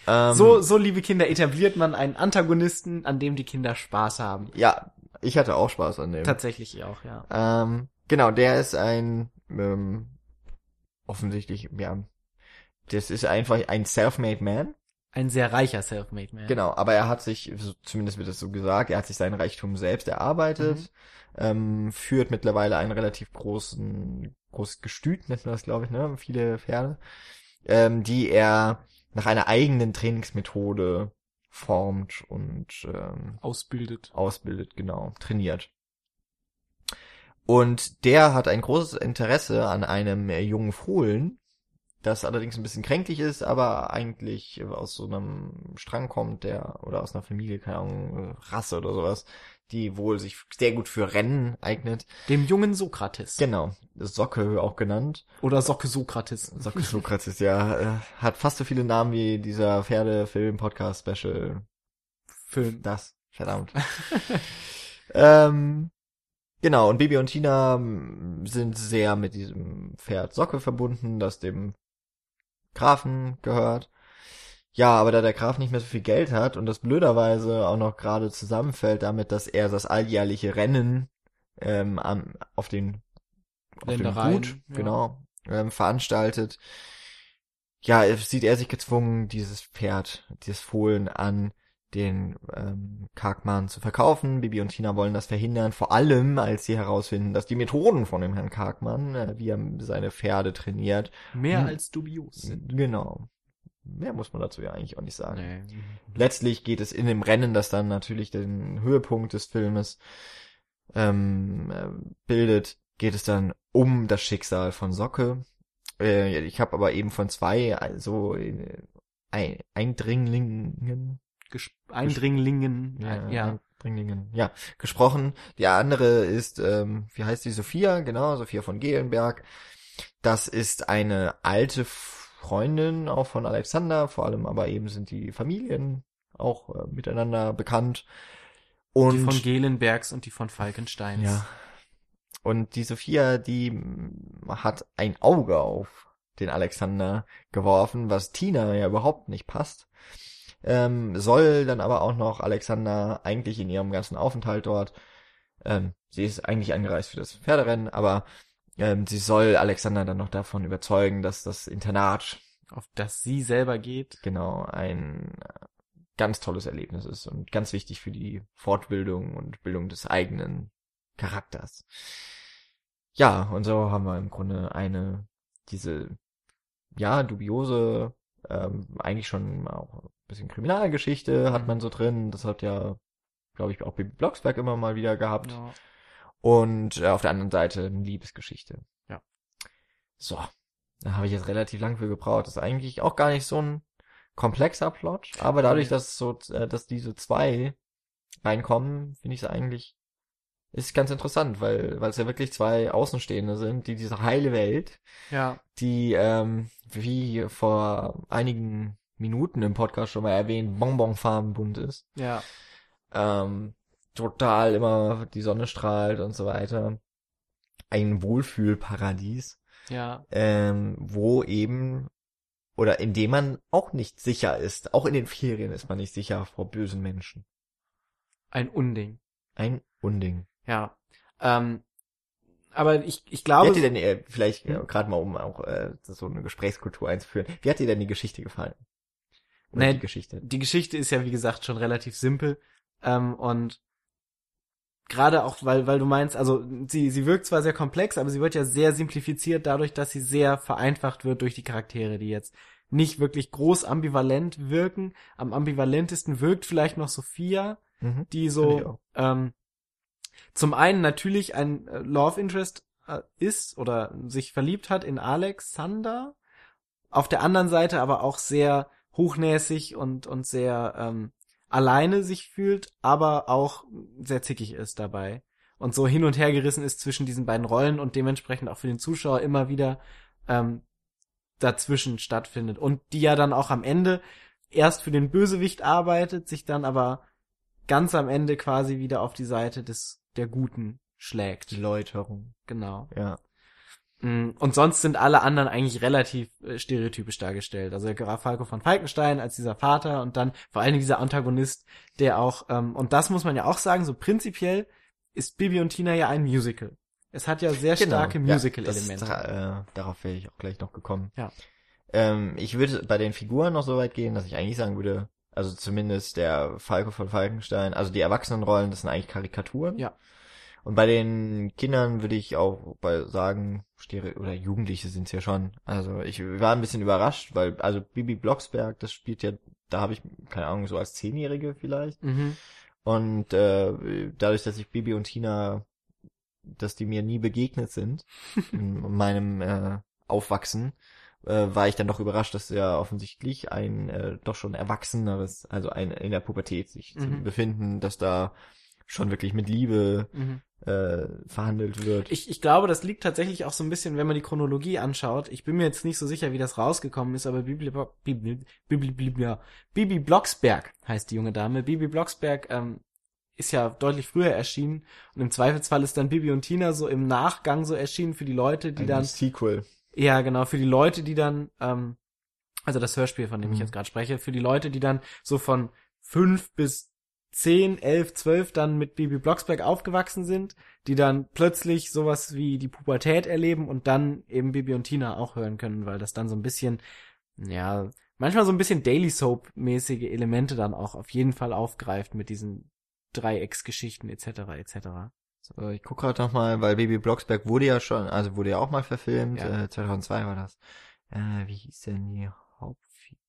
Ähm, So, so liebe Kinder, etabliert man einen Antagonisten, an dem die Kinder Spaß haben. Ja, ich hatte auch Spaß an dem. Tatsächlich auch, ja. Ähm, genau, der ist ein ähm, offensichtlich, ja, das ist einfach ein self-made man. Ein sehr reicher Selfmade Man. Genau, aber er hat sich, zumindest wird es so gesagt, er hat sich seinen Reichtum selbst erarbeitet, Mhm. ähm, führt mittlerweile einen relativ großen, großes Gestüt, nennt man das, glaube ich, ne? Viele Pferde, ähm, die er nach einer eigenen Trainingsmethode formt und ähm, Ausbildet. ausbildet, genau, trainiert. Und der hat ein großes Interesse an einem jungen Fohlen, das allerdings ein bisschen kränklich ist, aber eigentlich aus so einem Strang kommt, der, oder aus einer Familie, keine Ahnung, äh, Rasse oder sowas, die wohl sich sehr gut für Rennen eignet. Dem jungen Sokrates. Genau, Socke auch genannt. Oder Socke Sokrates. Socke Sokrates, ja, äh, hat fast so viele Namen wie dieser Pferdefilm-Podcast-Special Film. Das, verdammt. ähm, genau, und Bibi und Tina ähm, sind sehr mit diesem Pferd Socke verbunden, das dem Grafen gehört. Ja, aber da der Graf nicht mehr so viel Geld hat und das blöderweise auch noch gerade zusammenfällt damit, dass er das alljährliche Rennen ähm, am, auf den auf dem Gut, ja. genau, ähm, veranstaltet. Ja, sieht er sich gezwungen, dieses Pferd, dieses Fohlen an den ähm, Kargmann zu verkaufen. Bibi und Tina wollen das verhindern, vor allem als sie herausfinden, dass die Methoden von dem Herrn Kargmann, äh, wie er seine Pferde trainiert, Mehr Hm. als dubios sind. genau. Mehr muss man dazu ja eigentlich auch nicht sagen. Nee. Letztlich geht es in dem Rennen, das dann natürlich den Höhepunkt des Filmes ähm, äh, bildet, geht es dann um das Schicksal von Socke. Äh, ich habe aber eben von zwei also äh, ein Eindringlingen Eindringlingen. Ja. ja. Eindringlingen, ja, gesprochen. Die andere ist, ähm, wie heißt die, Sophia, genau, Sophia von Gelenberg. Das ist eine alte Freundin auch von Alexander, vor allem aber eben sind die Familien auch äh, miteinander bekannt. Und Die von Gelenbergs und die von Falkensteins. ja. Und die Sophia, die mm, hat ein Auge auf den Alexander geworfen, was Tina ja überhaupt nicht passt. Ähm, soll dann aber auch noch Alexander eigentlich in ihrem ganzen Aufenthalt dort, ähm, sie ist eigentlich angereist für das Pferderennen, aber ähm, sie soll Alexander dann noch davon überzeugen, dass das Internat Auf das sie selber geht. genau ein ganz tolles Erlebnis ist und ganz wichtig für die Fortbildung und Bildung des eigenen Charakters. Ja, und so haben wir im Grunde eine, diese, ja, dubiose, ähm, eigentlich schon auch bisschen Kriminalgeschichte hat Mhm. man so drin. Das hat ja, glaube ich, auch Bibi Blocksberg immer mal wieder gehabt. Ja. Und äh, auf der anderen Seite eine Liebesgeschichte. Ja. So. Da habe ich jetzt relativ lang für gebraucht. Das ist eigentlich auch gar nicht so ein komplexer Plot, aber dadurch, dass so, äh, dass diese zwei reinkommen, finde ich es eigentlich, ist ganz interessant, weil, weil es ja wirklich zwei Außenstehende sind, die diese heile Welt, ja. die, ähm, wie vor einigen Minuten im Podcast schon mal erwähnt, bonbonfarbenbunt ist Ja. ähm, total immer die Sonne strahlt und so weiter. Ein Wohlfühlparadies, Ja. ähm, wo eben oder in dem man auch nicht sicher ist. Auch in den Ferien ist man nicht sicher vor bösen Menschen. Ein Unding. Ein Unding. Ja. Ähm, aber ich, ich Wie glaube. hat dir denn, äh, vielleicht äh, Hm? gerade mal, um auch äh, so eine Gesprächskultur einzuführen, wie hat dir denn die Geschichte gefallen? Oder Nee, die Geschichte. die Geschichte ist ja, wie gesagt, schon relativ simpel. Ähm, und gerade auch, weil, weil du meinst, also sie, sie wirkt zwar sehr komplex, aber sie wird ja sehr simplifiziert dadurch, dass sie sehr vereinfacht wird durch die Charaktere, die jetzt nicht wirklich groß ambivalent wirken. Am ambivalentesten wirkt vielleicht noch Sophia, Mhm. die so ähm, zum einen natürlich ein äh, Love Interest äh, ist oder sich verliebt hat in Alexander, auf der anderen Seite aber auch sehr hochnäsig und und sehr ähm, alleine sich fühlt, aber auch sehr zickig ist dabei und so hin und her gerissen ist zwischen diesen beiden Rollen und dementsprechend auch für den Zuschauer immer wieder ähm, dazwischen stattfindet und die ja dann auch am Ende erst für den Bösewicht arbeitet, sich dann aber ganz am Ende quasi wieder auf die Seite des der Guten schlägt. Die Läuterung. Genau. Ja. Mm, Und sonst sind alle anderen eigentlich relativ äh, stereotypisch dargestellt. Also Graf Falco von Falkenstein als dieser Vater und dann vor allen Dingen dieser Antagonist, der auch, ähm, und das muss man ja auch sagen, so prinzipiell ist Bibi und Tina ja ein Musical. Es hat ja sehr starke Genau. Ja, Musical-Elemente. das, äh, darauf wäre ich auch gleich noch gekommen. Ja. Ähm, ich würde bei den Figuren noch so weit gehen, dass ich eigentlich sagen würde, also zumindest der Falco von Falkenstein, also die Erwachsenenrollen, das sind eigentlich Karikaturen. Ja. Und bei den Kindern würde ich auch bei sagen, Stere oder Jugendliche sind's ja schon. Also ich war ein bisschen überrascht, weil, also Bibi Blocksberg, das spielt ja, da habe ich, keine Ahnung, so als Zehnjährige vielleicht. mhm. Und äh, dadurch, dass ich Bibi und Tina, dass die mir nie begegnet sind in meinem äh, Aufwachsen, äh, war ich dann doch überrascht, dass ja offensichtlich ein äh, doch schon erwachseneres, also ein in der Pubertät sich Mhm. befinden, dass da schon wirklich mit Liebe Mhm. äh, verhandelt wird. Ich, ich glaube, das liegt tatsächlich auch so ein bisschen, wenn man die Chronologie anschaut. Ich bin mir jetzt nicht so sicher, wie das rausgekommen ist, aber Bibi, Bibi, Bibi, Bibi, ja, Bibi Blocksberg heißt die junge Dame. Bibi Blocksberg ähm, ist ja deutlich früher erschienen und im Zweifelsfall ist dann Bibi und Tina so im Nachgang so erschienen für die Leute, die ein dann Sequel. ja, genau, für die Leute, die dann, ähm, also das Hörspiel, von dem ich Mhm. jetzt gerade spreche, für die Leute, die dann so von fünf bis zehn, elf, zwölf dann mit Bibi Blocksberg aufgewachsen sind, die dann plötzlich sowas wie die Pubertät erleben und dann eben Bibi und Tina auch hören können, weil das dann so ein bisschen, ja, manchmal so ein bisschen Daily Soap-mäßige Elemente dann auch auf jeden Fall aufgreift mit diesen Dreiecksgeschichten etc. etc. So, ich gucke gerade noch mal, weil Baby Blocksberg wurde ja schon, also wurde ja auch mal verfilmt, Ja. äh, 2002 war das. Äh, wie hieß denn die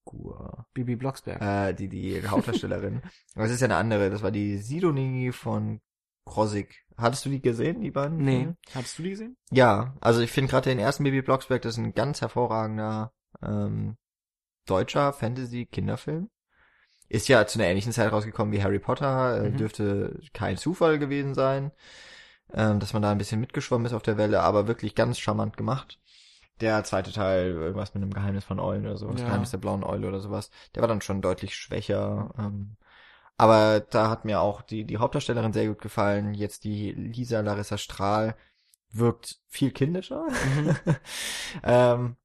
Hauptfigur? Bibi Blocksberg. Äh, die, die Hauptdarstellerin. Aber es ist ja eine andere, das war die Sidonie von Krosigk. Hattest du die gesehen, die beiden? nee, hattest du die gesehen? Ja, also ich finde gerade den ersten Baby Blocksberg, das ist ein ganz hervorragender ähm, deutscher Fantasy-Kinderfilm. Ist ja zu einer ähnlichen Zeit rausgekommen wie Harry Potter, äh, Mhm. dürfte kein Zufall gewesen sein, ähm, dass man da ein bisschen mitgeschwommen ist auf der Welle, aber wirklich ganz charmant gemacht. Der zweite Teil, irgendwas mit einem Geheimnis von Eulen oder sowas, Ja. Geheimnis der blauen Eule oder sowas, der war dann schon deutlich schwächer. Ähm, aber da hat mir auch die, die Hauptdarstellerin sehr gut gefallen. Jetzt die Lisa Larissa Strahl wirkt viel kindischer. ähm,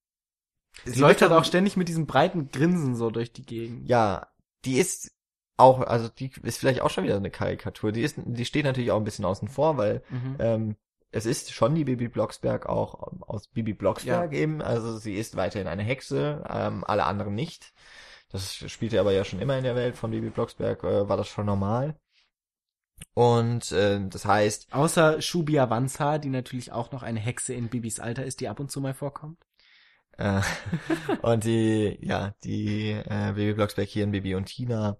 Sie läuft halt auch ständig mit diesem breiten Grinsen so durch die Gegend. Ja, die ist auch, also die ist vielleicht auch schon wieder eine Karikatur. Die ist, die steht natürlich auch ein bisschen außen vor, weil Mhm. ähm, es ist schon die Bibi Blocksberg auch ähm, aus Bibi Blocksberg eben. Also sie ist weiterhin eine Hexe, ähm, alle anderen nicht. Das spielte aber ja schon immer in der Welt von Bibi Blocksberg, äh, war das schon normal. Und äh, das heißt, Außer Shubia Wanza, die natürlich auch noch eine Hexe in Bibis Alter ist, die ab und zu mal vorkommt. Äh, und die, ja, die äh, Baby Blocksberg hier in Baby und Tina,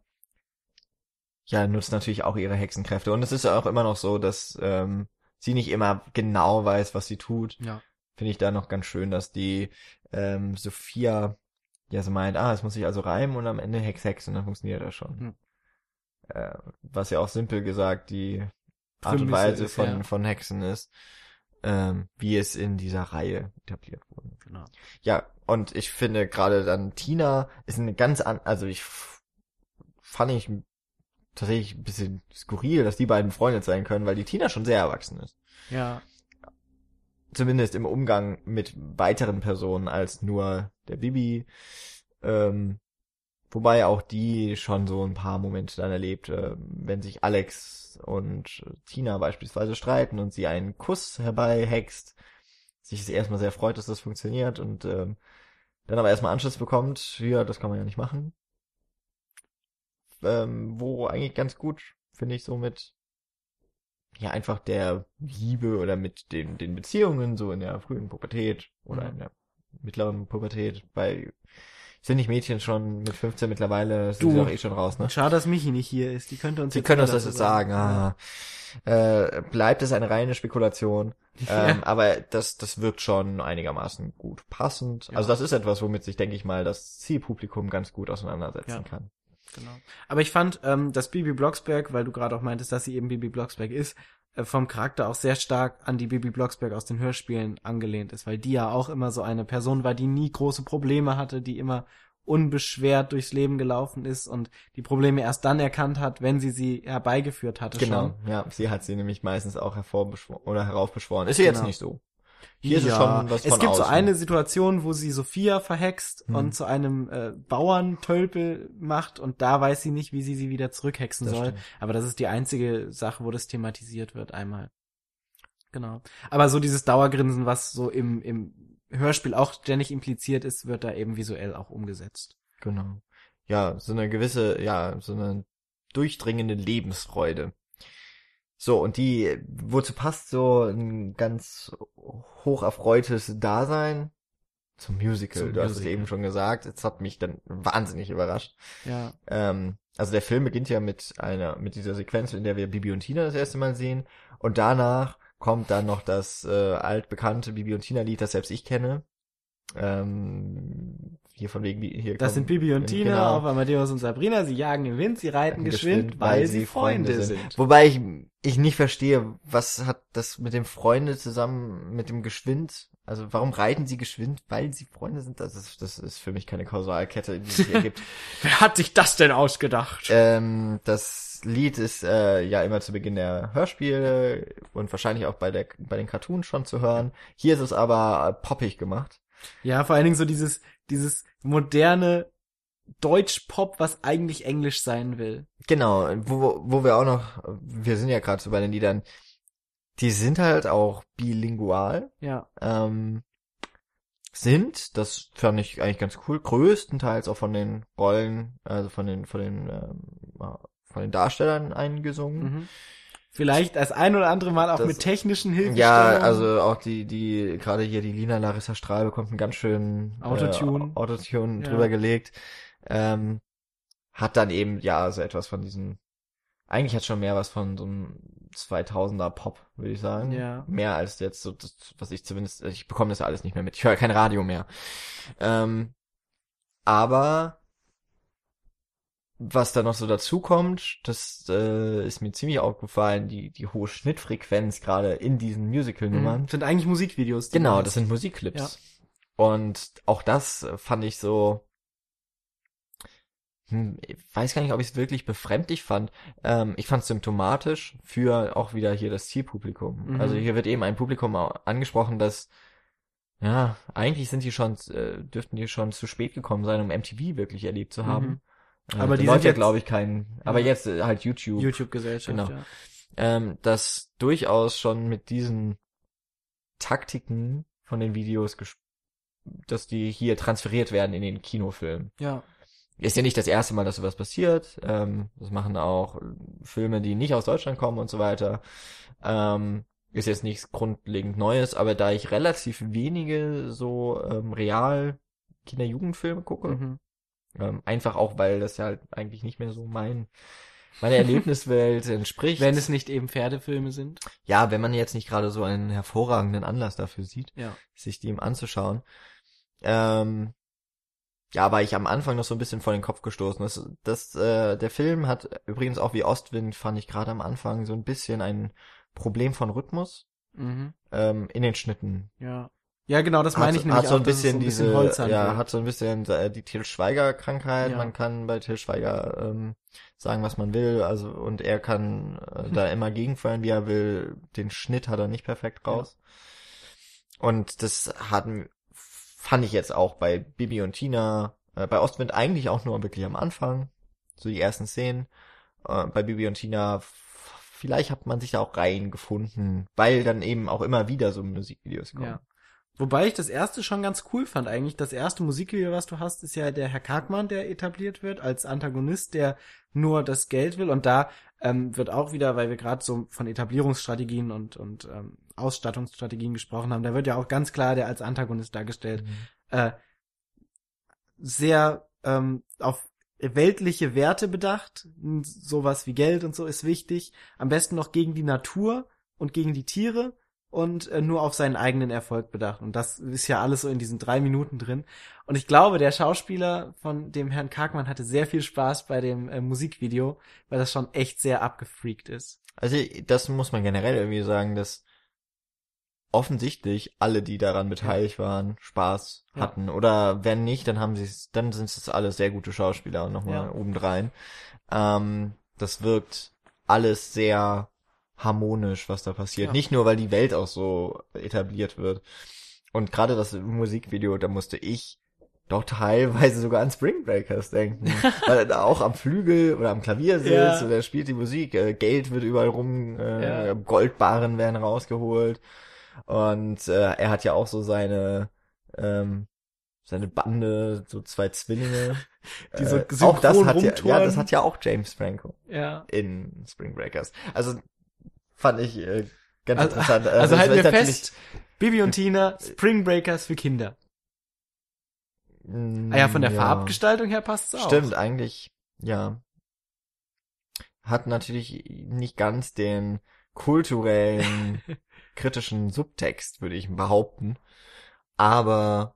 ja, nutzt natürlich auch ihre Hexenkräfte. Und es ist ja auch immer noch so, dass ähm, sie nicht immer genau weiß, was sie tut. Ja. Finde ich da noch ganz schön, dass die ähm, Sophia ja so meint, ah, es muss sich also reimen und am Ende Hex Hex und dann funktioniert das schon. Hm. Äh, was ja auch simpel gesagt die Art und Weise ist, von, ja. von Hexen ist, ähm, wie es in dieser Reihe etabliert wurde. Genau. Ja, und ich finde gerade dann Tina ist eine ganz an, also ich fand ich tatsächlich ein bisschen skurril, dass die beiden befreundet sein können, weil die Tina schon sehr erwachsen ist. Ja. Zumindest im Umgang mit weiteren Personen als nur der Bibi. Ähm, wobei auch die schon so ein paar Momente dann erlebt, äh, wenn sich Alex und Tina beispielsweise streiten und sie einen Kuss herbeihext, sich erstmal sehr freut, dass das funktioniert und ähm, dann aber erstmal Anschluss bekommt, ja, das kann man ja nicht machen. Ähm, wo eigentlich ganz gut, finde ich, so mit ja einfach der Liebe oder mit den, den Beziehungen so in der frühen Pubertät oder Mhm. in der mittleren Pubertät bei Sind nicht Mädchen schon mit 15 mittlerweile, sind Du. sie doch eh schon raus, ne? Schade, dass Michi nicht hier ist. Die könnte uns Sie jetzt können uns das jetzt sagen. Ah. Äh, bleibt es eine reine Spekulation. Ähm, aber das, das wirkt schon einigermaßen gut passend. Ja. Also das ist etwas, womit sich, denke ich mal, das Zielpublikum ganz gut auseinandersetzen Ja. kann. Genau. Aber ich fand, ähm, dass Bibi Blocksberg, weil du gerade auch meintest, dass sie eben Bibi Blocksberg ist, äh, vom Charakter auch sehr stark an die Bibi Blocksberg aus den Hörspielen angelehnt ist, weil die ja auch immer so eine Person war, die nie große Probleme hatte, die immer unbeschwert durchs Leben gelaufen ist und die Probleme erst dann erkannt hat, wenn sie sie herbeigeführt hatte Genau, schon. ja, sie hat sie nämlich meistens auch hervorbeschworen oder heraufbeschworen. Ist sie jetzt Genau. nicht so. Hier ist es schon was es gibt so außen. eine Situation, wo sie Sophia verhext Mhm. und zu einem äh, Bauerntölpel macht und da weiß sie nicht, wie sie sie wieder zurückhexen Das soll. stimmt. Aber das ist die einzige Sache, wo das thematisiert wird einmal. Genau. Aber so dieses Dauergrinsen, was so im, im Hörspiel auch ständig impliziert ist, wird da eben visuell auch umgesetzt. Genau. Ja, so eine gewisse, ja, so eine durchdringende Lebensfreude. So, und die, wozu passt so ein ganz hoch erfreutes Dasein? Zum Musical, Zum du hast es Musical. eben schon gesagt. Es hat mich dann wahnsinnig überrascht. Ja. Ähm, also der Film beginnt ja mit einer, mit dieser Sequenz, in der wir Bibi und Tina das erste Mal sehen. Und danach kommt dann noch das äh, altbekannte Bibi und Tina Lied, das selbst ich kenne. Ähm, hier von wegen, hier Das sind Bibi und Tina genau. auf Amadeus und Sabrina. Sie jagen im Wind, sie reiten geschwind, weil, sie Freunde sind. Wobei ich, ich nicht verstehe, was hat das mit dem Freunde zusammen mit dem Geschwind? Also warum reiten sie geschwind, weil sie Freunde sind? Das ist, das ist für mich keine Kausalkette, die sich ergibt. Wer hat sich das denn ausgedacht? ähm, das Lied ist äh, ja immer zu Beginn der Hörspiele und wahrscheinlich auch bei der bei den Cartoons schon zu hören. Hier ist es aber poppig gemacht. Ja, vor allen Dingen so dieses, dieses moderne Deutsch-Pop, was eigentlich Englisch sein will. Genau, wo, wo wir auch noch, wir sind ja gerade so bei den Liedern, die sind halt auch bilingual. Ja. ähm, sind, das fand ich eigentlich ganz cool, größtenteils auch von den Rollen, also von den, von den, ähm, von den Darstellern eingesungen. Mhm. Vielleicht das ein oder andere Mal auch Das- mit technischen Hilfestellungen. Ja, also auch die, die, gerade hier die Lina Larissa Strahl bekommt einen ganz schönen Autotune. äh, Autotune Ja. drüber gelegt. Ähm, hat dann eben, ja, so etwas von diesen, eigentlich hat schon mehr was von so einem 2000er Pop, würde ich sagen. Ja. Mehr als jetzt so, das, was ich zumindest, ich bekomme das alles nicht mehr mit. Ich höre kein Radio mehr. Ähm, aber was da noch so dazu kommt, das äh, ist mir ziemlich aufgefallen, die, die hohe Schnittfrequenz gerade in diesen Musical-Nummern. Mhm. Sind eigentlich Musikvideos. Genau, das sind Musikclips. Und auch das fand ich so, hm, ich weiß gar nicht, ob ich es wirklich befremdlich fand. Ähm, ich fand es symptomatisch für auch wieder hier das Zielpublikum. Mhm. Also hier wird eben ein Publikum angesprochen, das ja, eigentlich sind die schon, äh, dürften die schon zu spät gekommen sein, um MTV wirklich erlebt zu haben. Mhm. Aber die sind ja, glaube ich, kein, aber Ja. jetzt äh, halt YouTube YouTube-Gesellschaft, Genau. ja. ähm, dass durchaus schon mit diesen Taktiken von den Videos, dass die hier transferiert werden in den Kinofilm. Ja. Ist ja nicht das erste Mal, dass sowas passiert. Ähm, das machen auch äh, Filme, die nicht aus Deutschland kommen und so weiter. Ähm, ist jetzt nichts grundlegend Neues, aber da ich relativ wenige so ähm, real Kinder-Jugendfilme gucke, Mhm. Ähm, einfach auch, weil das ja halt eigentlich nicht mehr so mein meine Erlebniswelt entspricht. Wenn es nicht eben Pferdefilme sind. Ja, wenn man jetzt nicht gerade so einen hervorragenden Anlass dafür sieht, Ja. sich die ihm anzuschauen. Ähm, ja, war ich am Anfang noch so ein bisschen vor den Kopf gestoßen. Das, das, äh, der Film hat übrigens auch wie Ostwind, fand ich gerade am Anfang, so ein bisschen ein Problem von Rhythmus Mhm. ähm, in den Schnitten. Ja. Ja, genau, das Hat, meine ich nämlich hat so ein auch, dass es bisschen diese, hölzern ja, wird. hat so ein bisschen äh, die Til Schweiger Krankheit. Ja. Man kann bei Til Schweiger ähm, sagen, was man will, also und er kann äh, da immer gegenfeuern, wie er will. Den Schnitt hat er nicht perfekt raus. Und das hat fand ich jetzt auch bei Bibi und Tina, äh, bei Ostwind eigentlich auch nur wirklich am Anfang, so die ersten Szenen. Äh, bei Bibi und Tina vielleicht hat man sich da auch reingefunden, weil dann eben auch immer wieder so Musikvideos kommen. Ja. Wobei ich das erste schon ganz cool fand eigentlich. Das erste Musikvideo, was du hast, ist ja der Herr Karkmann, der etabliert wird als Antagonist, der nur das Geld will. Und da ähm, wird auch wieder, weil wir gerade so von Etablierungsstrategien und, und ähm, Ausstattungsstrategien gesprochen haben, da wird ja auch ganz klar der als Antagonist dargestellt. Mhm. Äh, sehr ähm, auf weltliche Werte bedacht. Sowas wie Geld und so ist wichtig. Am besten noch gegen die Natur und gegen die Tiere und äh, nur auf seinen eigenen Erfolg bedacht. Und das ist ja alles so in diesen drei Minuten drin. Und ich glaube, der Schauspieler von dem Herrn Karkmann hatte sehr viel Spaß bei dem äh, Musikvideo, weil das schon echt sehr abgefreakt ist. Also das muss man generell irgendwie sagen, dass offensichtlich alle, die daran beteiligt waren, Spaß Ja. hatten. Oder wenn nicht, dann haben sie es, dann sind es alle sehr gute Schauspieler und nochmal Ja. obendrein. Ähm, das wirkt alles sehr harmonisch, was da passiert. Ja. Nicht nur, weil die Welt auch so etabliert wird. Und gerade das Musikvideo, da musste ich doch teilweise sogar an Spring Breakers denken. weil er da auch am Flügel oder am Klavier sitzt Ja. und er spielt die Musik. Äh, Geld wird überall rum, äh, Ja. Goldbarren werden rausgeholt. Und äh, er hat ja auch so seine ähm, seine Bande, so zwei Zwillinge. Die so äh, auch das hat ja, ja, das hat ja auch James Franco Ja. in Spring Breakers. Also fand ich äh, ganz Also- interessant. Also es halten wir fest, Bibi und Tina, Spring Breakers für Kinder. Mm, Ah ja, von der ja. Farbgestaltung her passt's auch. Stimmt, eigentlich, ja. Hat natürlich nicht ganz den kulturellen, kritischen Subtext, würde ich behaupten. Aber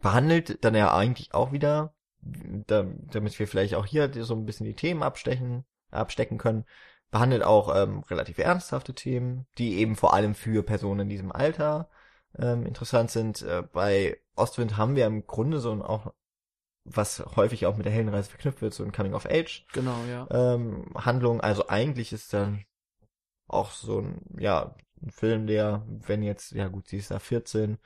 behandelt dann ja eigentlich auch wieder, da, damit wir vielleicht auch hier so ein bisschen die Themen abstechen, abstecken können, behandelt auch ähm, relativ ernsthafte Themen, die eben vor allem für Personen in diesem Alter ähm, interessant sind. Äh, bei Ostwind haben wir im Grunde so ein auch, was häufig auch mit der Heldenreise verknüpft wird, so ein Coming of Age Genau, ja. ähm, Handlung. Also eigentlich ist dann auch so ein, ja, ein Film, der, wenn jetzt, ja gut, sie ist da 14,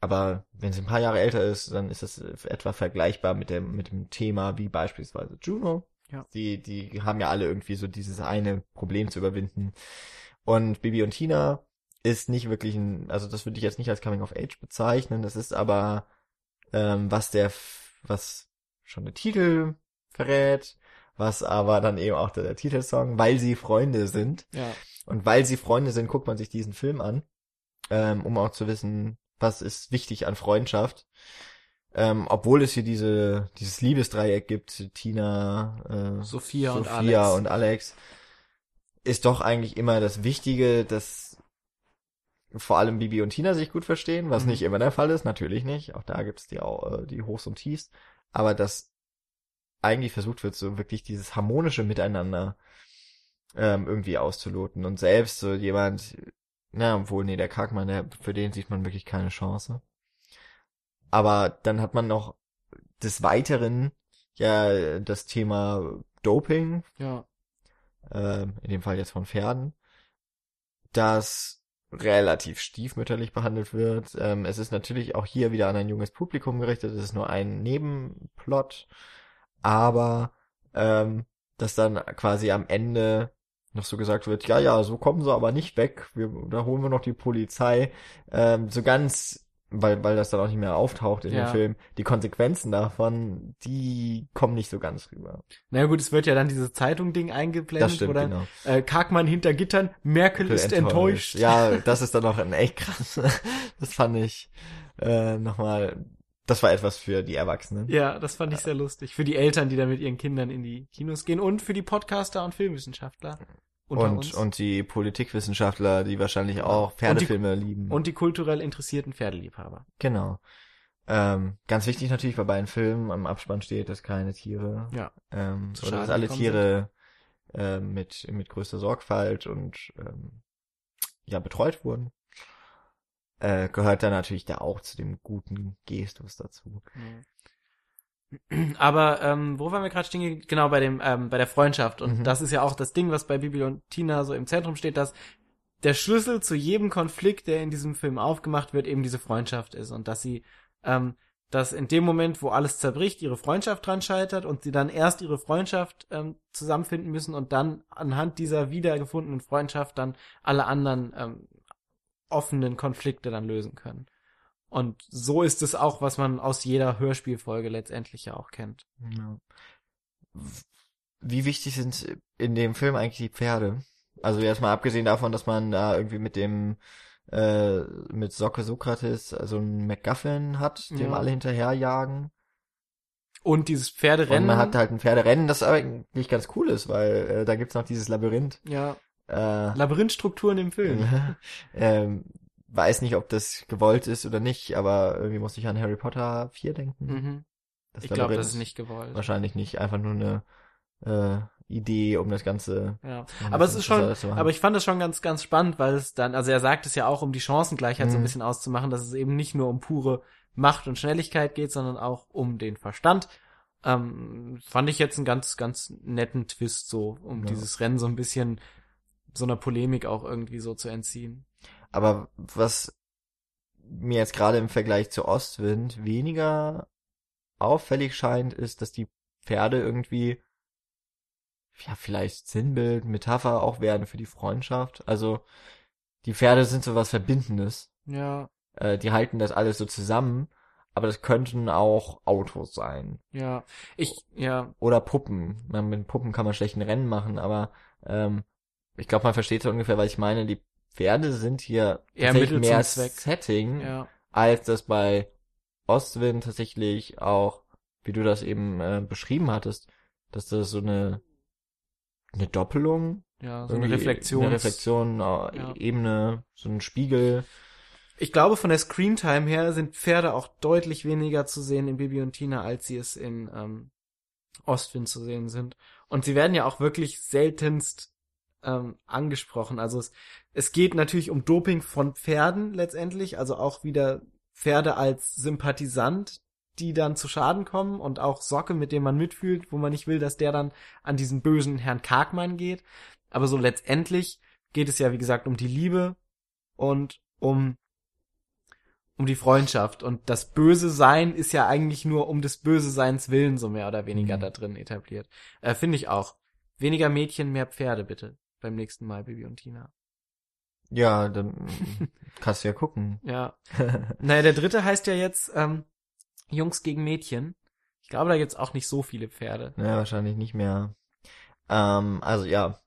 aber wenn sie ein paar Jahre älter ist, dann ist das etwa vergleichbar mit dem, mit dem Thema wie beispielsweise Juno. Ja. Die, die haben ja alle irgendwie so dieses eine Problem zu überwinden. Und Bibi und Tina ist nicht wirklich ein, also das würde ich jetzt nicht als Coming of Age bezeichnen, das ist aber, ähm, was der, was schon der Titel verrät, was aber dann eben auch der, der Titelsong, weil sie Freunde sind. Ja. Und weil sie Freunde sind, guckt man sich diesen Film an, ähm, um auch zu wissen, was ist wichtig an Freundschaft. Ähm, obwohl es hier diese, dieses Liebesdreieck gibt, Tina, äh, Sophia und Sophia Alex. und Alex, ist doch eigentlich immer das Wichtige, dass vor allem Bibi und Tina sich gut verstehen, was Mhm. nicht immer der Fall ist, natürlich nicht. Auch da gibt's die, äh, die Hochs und Tiefs. Aber dass eigentlich versucht wird, so wirklich dieses harmonische Miteinander ähm, irgendwie auszuloten. Und selbst so jemand, na, obwohl, nee, der Karkmann, der, für den sieht man wirklich keine Chance. Aber dann hat man noch des Weiteren ja das Thema Doping, Ja. äh, in dem Fall jetzt von Pferden, das relativ stiefmütterlich behandelt wird. Ähm, es ist natürlich auch hier wieder an ein junges Publikum gerichtet, es ist nur ein Nebenplot, aber ähm, dass dann quasi am Ende noch so gesagt wird, ja, ja, so kommen sie aber nicht weg, wir, da holen wir noch die Polizei, ähm, so ganz weil, weil das dann auch nicht mehr auftaucht in Ja. dem Film, die Konsequenzen davon, die kommen nicht so ganz rüber. Na gut, es wird ja dann dieses Zeitung-Ding eingeblendet, Das stimmt, wo dann genau. äh, Karkmann hinter Gittern, Merkel ist enttäuscht. Ja, das ist dann noch ein echt krass. Das fand ich äh, nochmal, das war etwas für die Erwachsenen. Ja, das fand ich sehr lustig. Für die Eltern, die da mit ihren Kindern in die Kinos gehen und für die Podcaster und Filmwissenschaftler und, uns. und die Politikwissenschaftler, die wahrscheinlich auch Pferdefilme lieben. und die kulturell interessierten Pferdeliebhaber. genau. Ähm, ganz wichtig natürlich bei beiden Filmen am Abspann steht, dass keine Tiere, Ja. ähm, Zu oder dass alle Tiere äh, mit mit größter Sorgfalt und ähm, ja betreut wurden. Äh, gehört dann natürlich da auch zu dem guten Gestus dazu. Aber ähm, wo waren wir gerade stehen? Genau bei dem ähm, bei der Freundschaft und Mhm. das ist ja auch das Ding, was bei Bibi und Tina so im Zentrum steht, dass der Schlüssel zu jedem Konflikt, der in diesem Film aufgemacht wird, eben diese Freundschaft ist und dass sie ähm, dass in dem Moment, wo alles zerbricht, ihre Freundschaft dran scheitert und sie dann erst ihre Freundschaft ähm, zusammenfinden müssen und dann anhand dieser wiedergefundenen Freundschaft dann alle anderen ähm, offenen Konflikte dann lösen können. Und so ist es auch, was man aus jeder Hörspielfolge letztendlich ja auch kennt. Ja. Wie wichtig sind in dem Film eigentlich die Pferde? Also erstmal abgesehen davon, dass man da irgendwie mit dem äh, mit Socke Sokrates also ein MacGuffin hat, dem Ja. alle hinterherjagen. Und dieses Und Pferderennen. man hat halt ein Pferderennen, das eigentlich ganz cool ist, weil äh, da gibt's noch dieses Labyrinth. ja, Äh, Labyrinthstrukturen im Film. ähm, weiß nicht, ob das gewollt ist oder nicht, aber irgendwie muss ich an Harry Potter 4 denken. Mhm. Das Ich glaube, das ist nicht gewollt. Wahrscheinlich nicht, einfach nur eine äh, Idee, um das Ganze. Ja. ein Aber es ist schon, aber ich fand das schon ganz, ganz spannend, weil es dann, also er sagt es ja auch, um die Chancengleichheit so ein Mhm. bisschen auszumachen, dass es eben nicht nur um pure Macht und Schnelligkeit geht, sondern auch um den Verstand. Ähm, fand ich jetzt einen ganz, ganz netten Twist so, um Ja. dieses Rennen so ein bisschen so einer Polemik auch irgendwie so zu entziehen. Aber was mir jetzt gerade im Vergleich zu Ostwind weniger auffällig scheint, ist, dass die Pferde irgendwie ja vielleicht Sinnbild, Metapher auch werden für die Freundschaft. Also die Pferde sind so was Verbindendes. Ja, Äh, die halten das alles so zusammen, aber das könnten auch Autos sein. ja. Ich, ja, Oder Puppen. Man, mit Puppen kann man schlecht ein Rennen machen, aber ähm, ich glaube, man versteht so ungefähr, was ich meine. Die Pferde sind hier Eher mehr. Setting, ja, als das bei Ostwind tatsächlich auch, wie du das eben äh, beschrieben hattest, dass das so eine eine Doppelung, ja, so eine Reflexion. eine Reflexion, äh, Ja. Ebene, so ein Spiegel. Ich glaube, von der Screentime her sind Pferde auch deutlich weniger zu sehen in Bibi und Tina, als sie es in ähm, Ostwind zu sehen sind. Und sie werden ja auch wirklich seltenst ähm, angesprochen. Also es, es geht natürlich um Doping von Pferden letztendlich, also auch wieder Pferde als Sympathisant, die dann zu Schaden kommen und auch Socke, mit dem man mitfühlt, wo man nicht will, dass der dann an diesen bösen Herrn Karkmann geht. Aber so letztendlich geht es ja, wie gesagt, um die Liebe und um um die Freundschaft. Und das Böse Sein ist ja eigentlich nur um des Böse Seins willen so mehr oder weniger Mhm. da drin etabliert. Äh, Finde ich auch. Weniger Mädchen, mehr Pferde bitte. Beim nächsten Mal, Bibi und Tina. Ja, dann kannst du ja gucken. Ja. naja, der dritte heißt ja jetzt ähm, Jungs gegen Mädchen. Ich glaube, da gibt's auch nicht so viele Pferde. Naja, wahrscheinlich nicht mehr. Ähm, also ja.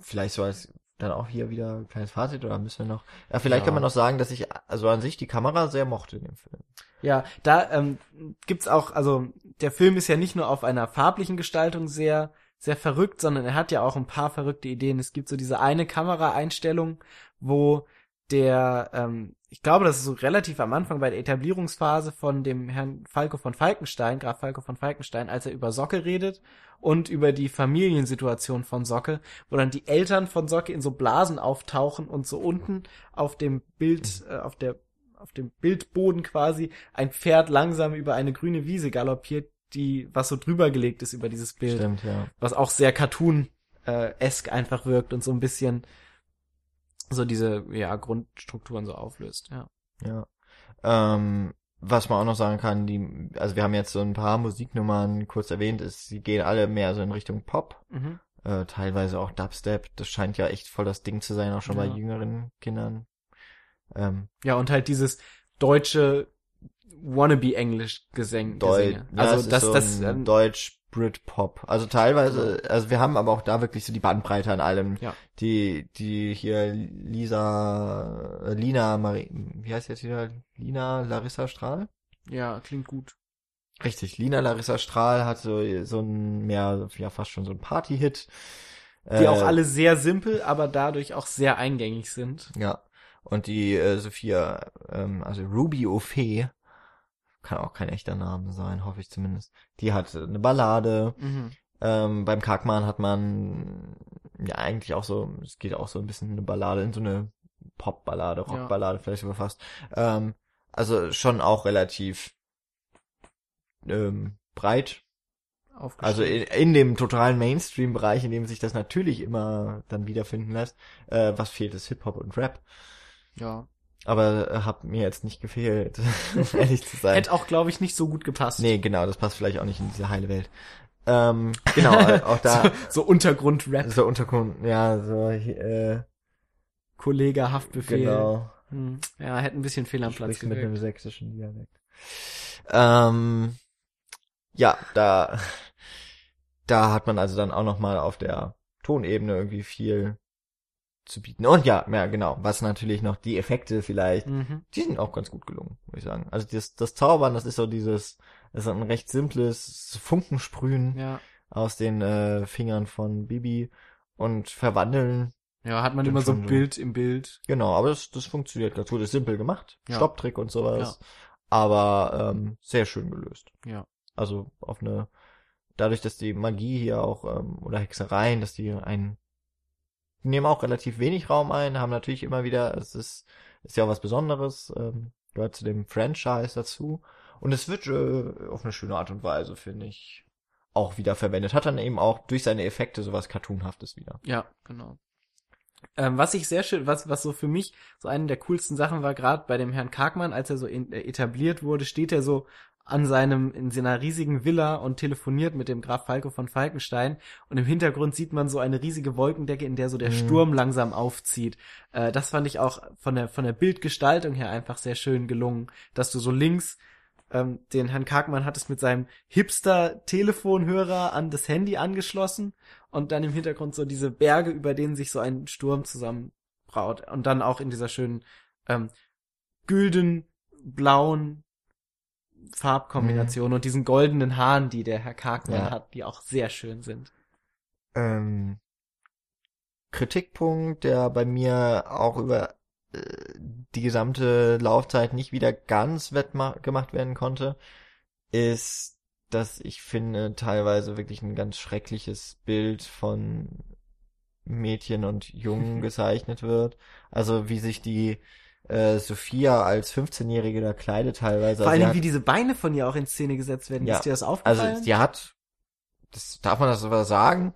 Vielleicht so als dann auch hier wieder ein kleines Fazit oder müssen wir noch. Ja, vielleicht Ja. kann man noch sagen, dass ich also an sich die Kamera sehr mochte in dem Film. Ja, da ähm, gibt's auch, also der Film ist ja nicht nur auf einer farblichen Gestaltung sehr, sehr verrückt, sondern er hat ja auch ein paar verrückte Ideen. Es gibt so diese eine Kameraeinstellung, wo der, ähm, ich glaube, das ist so relativ am Anfang bei der Etablierungsphase von dem Herrn Falco von Falkenstein, Graf Falco von Falkenstein, als er über Socke redet und über die Familiensituation von Socke, wo dann die Eltern von Socke in so Blasen auftauchen und so unten auf dem Bild, äh, auf der auf dem Bildboden quasi ein Pferd langsam über eine grüne Wiese galoppiert, die was so drüber gelegt ist über dieses Bild, Stimmt, ja. was auch sehr cartoon äh, esk einfach wirkt und so ein bisschen so diese ja Grundstrukturen so auflöst, ja. Ja. Ähm, was man auch noch sagen kann, die, also wir haben jetzt so ein paar Musiknummern kurz erwähnt, ist, sie gehen alle mehr so in Richtung Pop, Mhm. äh, teilweise auch Dubstep. Das scheint ja echt voll das Ding zu sein, auch schon bei Ja. jüngeren Kindern. Ähm, Ja, und halt dieses deutsche wannabe-Englisch Gesang. Deu Gesänge. ja, Also ist das, so das, ähm, Deutsch Brit-Pop. Also teilweise, also wir haben aber auch da wirklich so die Bandbreite an allem. Ja. Die, die hier Lisa, äh, Lina, Marie, wie heißt jetzt wieder? Lina Larissa Strahl? ja, klingt gut. Richtig, Lina Larissa Strahl hat so, so ein mehr, ja fast schon so ein Party-Hit. Die Äh, auch alle sehr simpel, aber dadurch auch sehr eingängig sind. Ja. Und die äh, Sophia, ähm, also Ruby O'Fee, kann auch kein echter Name sein, hoffe ich zumindest. Die hat eine Ballade. Mhm. Ähm, beim Karkmann hat man ja eigentlich auch so, es geht auch so ein bisschen eine Ballade in so eine Pop-Ballade, Ja. Rock-Ballade vielleicht sogar fast. Ähm, also schon auch relativ ähm, breit. Also in, in dem totalen Mainstream-Bereich, in dem sich das natürlich immer dann wiederfinden lässt. Äh, was fehlt, ist Hip-Hop und Rap. ja. Aber äh, hat mir jetzt nicht gefehlt, um ehrlich zu sein. Hätte auch, glaube ich, nicht so gut gepasst. Nee, genau, das passt vielleicht auch nicht in diese heile Welt. Ähm, genau, äh, auch da so, so Untergrund-Rap, so Untergrund, ja, so äh, Kollege, Haftbefehl. genau. Hm. Ja, hätte ein bisschen fehl am Platz Sprichst mit gewirkt. sächsischen Dialekt. Ähm, ja, da da hat man also dann auch noch mal auf der Tonebene irgendwie viel zu bieten. Und ja, ja, genau, was natürlich noch die Effekte vielleicht, Mhm. die sind auch ganz gut gelungen, würde ich sagen. Also das, das Zaubern, das ist so dieses, das ist ein recht simples Funkensprühen Ja. aus den äh, Fingern von Bibi und verwandeln. Ja, hat man immer so ein. Bild im Bild. Genau, aber das, das funktioniert ganz gut. Das ist simpel gemacht. Ja. Stopptrick und sowas. Aber ähm, sehr schön gelöst. Ja. Also auf eine, dadurch, dass die Magie hier auch, ähm, oder Hexereien, dass die ein, die nehmen auch relativ wenig Raum ein, haben natürlich immer wieder, es ist, ist ja auch was Besonderes, ähm, gehört zu dem Franchise dazu. Und es wird äh, auf eine schöne Art und Weise, finde ich, auch wieder verwendet. Hat dann eben auch durch seine Effekte sowas Cartoonhaftes wieder. Ja, genau. Ähm, was ich sehr schön, was, was so für mich so eine der coolsten Sachen war, gerade bei dem Herrn Karkmann, als er so in, äh, etabliert wurde, steht er so an seinem, in seiner riesigen Villa und telefoniert mit dem Graf Falco von Falkenstein und im Hintergrund sieht man so eine riesige Wolkendecke, in der so der Mhm. Sturm langsam aufzieht. Äh, das fand ich auch von der, von der Bildgestaltung her einfach sehr schön gelungen, dass du so links ähm, den Herrn Karkmann hattest mit seinem Hipster-Telefonhörer an das Handy angeschlossen und dann im Hintergrund so diese Berge, über denen sich so ein Sturm zusammenbraut und dann auch in dieser schönen ähm, gülden blauen Farbkombination und diesen goldenen Haaren, die der Herr Karkmann Ja. hat, die auch sehr schön sind. ähm, Kritikpunkt, der bei mir auch über äh, die gesamte Laufzeit nicht wieder ganz wettgemacht werden konnte, ist, dass ich finde, teilweise wirklich ein ganz schreckliches Bild von Mädchen und Jungen gezeichnet wird. Also wie sich die äh, Sophia als 15-Jährige da kleidet teilweise. Vor Also Dingen, hat- wie diese Beine von ihr auch in Szene gesetzt werden. Ja. Ist dir das aufgefallen? also sie hat, das darf man das sowas sagen?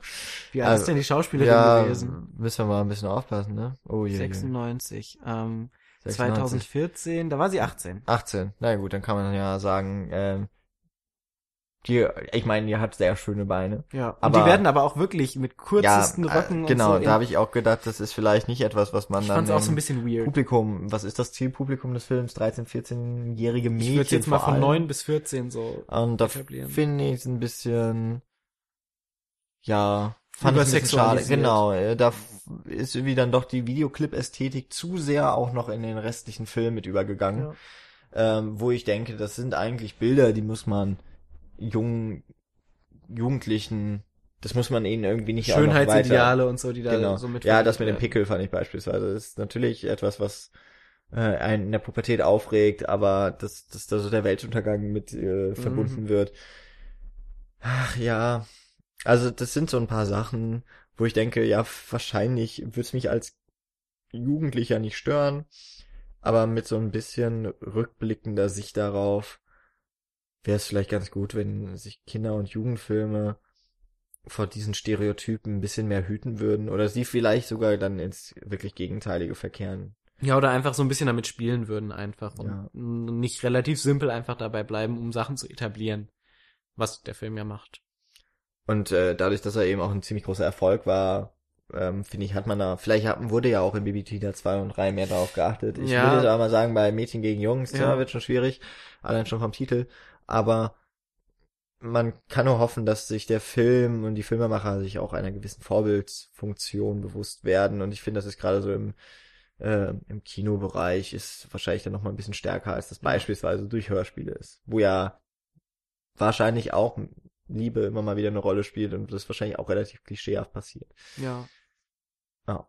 wie alt ist also- denn die Schauspielerin Ja, gewesen? müssen wir mal ein bisschen aufpassen, ne? Oh je. je. 96. Ähm, 96. 2014, da war sie 18. 18. Na gut, dann kann man ja sagen, ähm, die, ich meine, die hat sehr schöne Beine. Ja, und Aber- die werden aber auch wirklich mit kürzesten ja, Röcken äh, genau, und so. da habe ich auch gedacht, das ist vielleicht nicht etwas, was man ich dann fand's auch so ein bisschen weird. Publikum, was ist das Zielpublikum des Films? 13, 14-jährige Mädchen Ich würde jetzt mal von allem. 9 bis 14 so. Und da finde ich es ein bisschen, ja, fand ich ein bisschen schade. Genau, äh, da ist irgendwie dann doch die Videoclip-Ästhetik zu sehr auch noch in den restlichen Film mit übergegangen. Ja. ähm, wo ich denke, das sind eigentlich Bilder, die muss man jungen Jugendlichen, das muss man ihnen irgendwie nicht Schönheitsideale und so, die da genau. so mit ja, das mit dem. Pickel fand ich beispielsweise. Das ist natürlich etwas, was äh, einen in der Pubertät aufregt, aber dass, dass da so der Weltuntergang mit äh, verbunden Mhm. wird. Ach ja, also das sind so ein paar Sachen, wo ich denke, ja, wahrscheinlich würde es mich als Jugendlicher nicht stören, aber mit so ein bisschen rückblickender Sicht darauf wäre es vielleicht ganz gut, wenn sich Kinder- und Jugendfilme vor diesen Stereotypen ein bisschen mehr hüten würden oder sie vielleicht sogar dann ins wirklich Gegenteilige verkehren. Ja, oder einfach so ein bisschen damit spielen würden einfach und Ja. nicht relativ simpel einfach dabei bleiben, um Sachen zu etablieren, was der Film ja macht. Und äh, dadurch, dass er eben auch ein ziemlich großer Erfolg war, ähm, finde ich, hat man da, vielleicht hat, wurde ja auch in Baby Tina 2 und 3 mehr darauf geachtet. Ich Ja. würde da mal sagen, bei Mädchen gegen Jungs, Ja. ja, wird schon schwierig, allein schon vom Titel, aber man kann nur hoffen, dass sich der Film und die Filmemacher sich auch einer gewissen Vorbildfunktion bewusst werden und ich finde, das ist gerade so im äh, im Kinobereich ist wahrscheinlich dann noch mal ein bisschen stärker, als das beispielsweise durch Hörspiele ist, wo ja wahrscheinlich auch Liebe immer mal wieder eine Rolle spielt und das wahrscheinlich auch relativ klischeehaft passiert. Ja. Ja.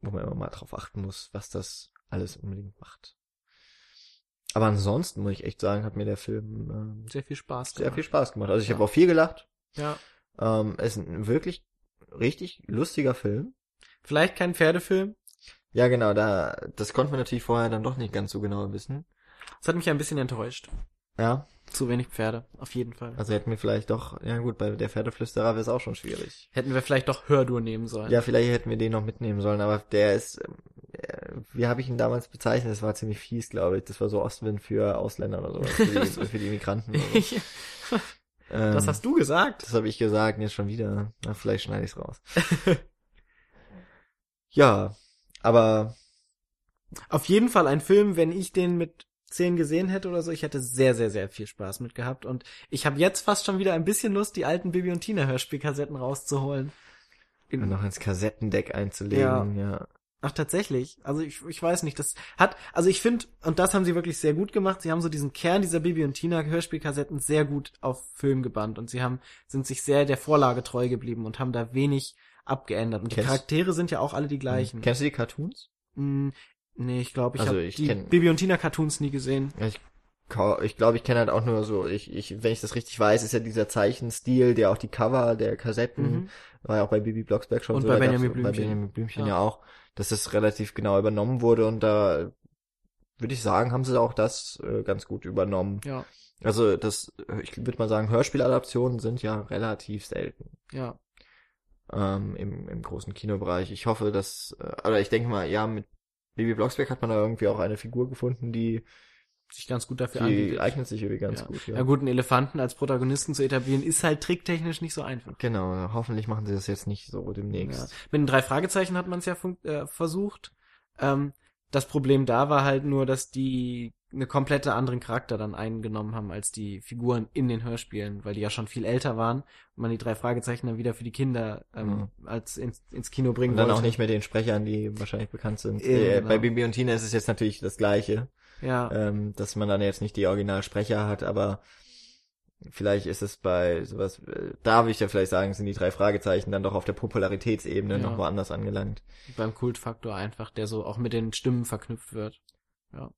Wo man immer mal drauf achten muss, was das alles unbedingt macht. Aber ansonsten muss ich echt sagen, hat mir der Film ähm, Sehr viel Spaß sehr gemacht. viel Spaß gemacht. Also ich Ja. habe auch viel gelacht. Ja. Ähm, es ist ein wirklich richtig lustiger Film. Vielleicht kein Pferdefilm. Ja, genau, da das konnte man natürlich vorher dann doch nicht ganz so genau wissen. Das hat mich ein bisschen enttäuscht. Ja, Zu wenig Pferde, auf jeden Fall. also hätten wir vielleicht doch, ja gut, bei der Pferdeflüsterer wäre es auch schon schwierig. Hätten wir vielleicht doch Hördur nehmen sollen. Ja, vielleicht hätten wir den noch mitnehmen sollen, aber der ist, ähm, äh, wie habe ich ihn damals bezeichnet? Das war ziemlich fies, glaube ich. Das war so Ostwind für Ausländer oder so, für die, für die Immigranten. Oder so. Ähm, das hast du gesagt. Das habe ich gesagt, und jetzt schon wieder. Na, vielleicht schneide ich's raus. ja, aber Auf jeden Fall ein Film, wenn ich den mit zehn gesehen hätte oder so, ich hätte sehr, sehr, sehr viel Spaß mit gehabt. Und ich habe jetzt fast schon wieder ein bisschen Lust, die alten Bibi und Tina Hörspielkassetten rauszuholen. Und noch ins Kassettendeck einzulegen, ja. Ach, tatsächlich. Also ich, ich weiß nicht, das hat, also ich finde, und das haben sie wirklich sehr gut gemacht, sie haben so diesen Kern dieser Bibi und Tina Hörspielkassetten sehr gut auf Film gebannt und sie haben, sind sich sehr der Vorlage treu geblieben und haben da wenig abgeändert. Und die Kennst- Charaktere sind ja auch alle die gleichen. Kennst du die Cartoons? Nee, ich glaube, ich Also habe die kenn- Bibi und Tina Cartoons nie gesehen. Ich ich glaube, ich kenne halt auch nur so, ich, ich, wenn ich das richtig weiß, ist ja dieser Zeichenstil, der auch die Cover der Kassetten, Mhm. war ja auch bei Bibi Blocksberg schon Und so. bei Benjamin Bei Blümchen. Benjamin Blümchen ja. Ja. auch, dass das relativ genau übernommen wurde und da würde ich sagen, haben sie auch das äh, ganz gut übernommen. Ja, Also das, ich würde mal sagen, Hörspieladaptionen sind ja relativ selten ja. ähm, im, im großen Kinobereich. Ich hoffe, dass, äh, oder ich denke mal, ja, mit Bibi Blocksberg hat man da irgendwie auch eine Figur gefunden, die, Sich ganz gut dafür die anbietet. eignet sich irgendwie ganz ja. gut. Ja. gut, einen Elefanten als Protagonisten zu etablieren, ist halt tricktechnisch nicht so einfach. Genau, hoffentlich machen sie das jetzt nicht so Ja. demnächst. Mit den drei Fragezeichen hat man es ja äh, versucht. Ähm, das Problem da war halt nur, dass die eine komplette anderen Charakter dann eingenommen haben als die Figuren in den Hörspielen, weil die ja schon viel älter waren und man die drei Fragezeichen dann wieder für die Kinder ähm, als ins, ins Kino bringen Und dann wollte. auch nicht mit den Sprechern, die wahrscheinlich bekannt sind. Eben, äh, genau. Bei Bibi und Tina ist es jetzt natürlich das Gleiche, Ja, ähm, dass man dann jetzt nicht die Originalsprecher hat, aber vielleicht ist es bei sowas, äh, da würde ich ja vielleicht sagen, sind die drei Fragezeichen dann doch auf der Popularitätsebene Ja. noch woanders angelangt. beim Kultfaktor einfach, der so auch mit den Stimmen verknüpft wird. Ja.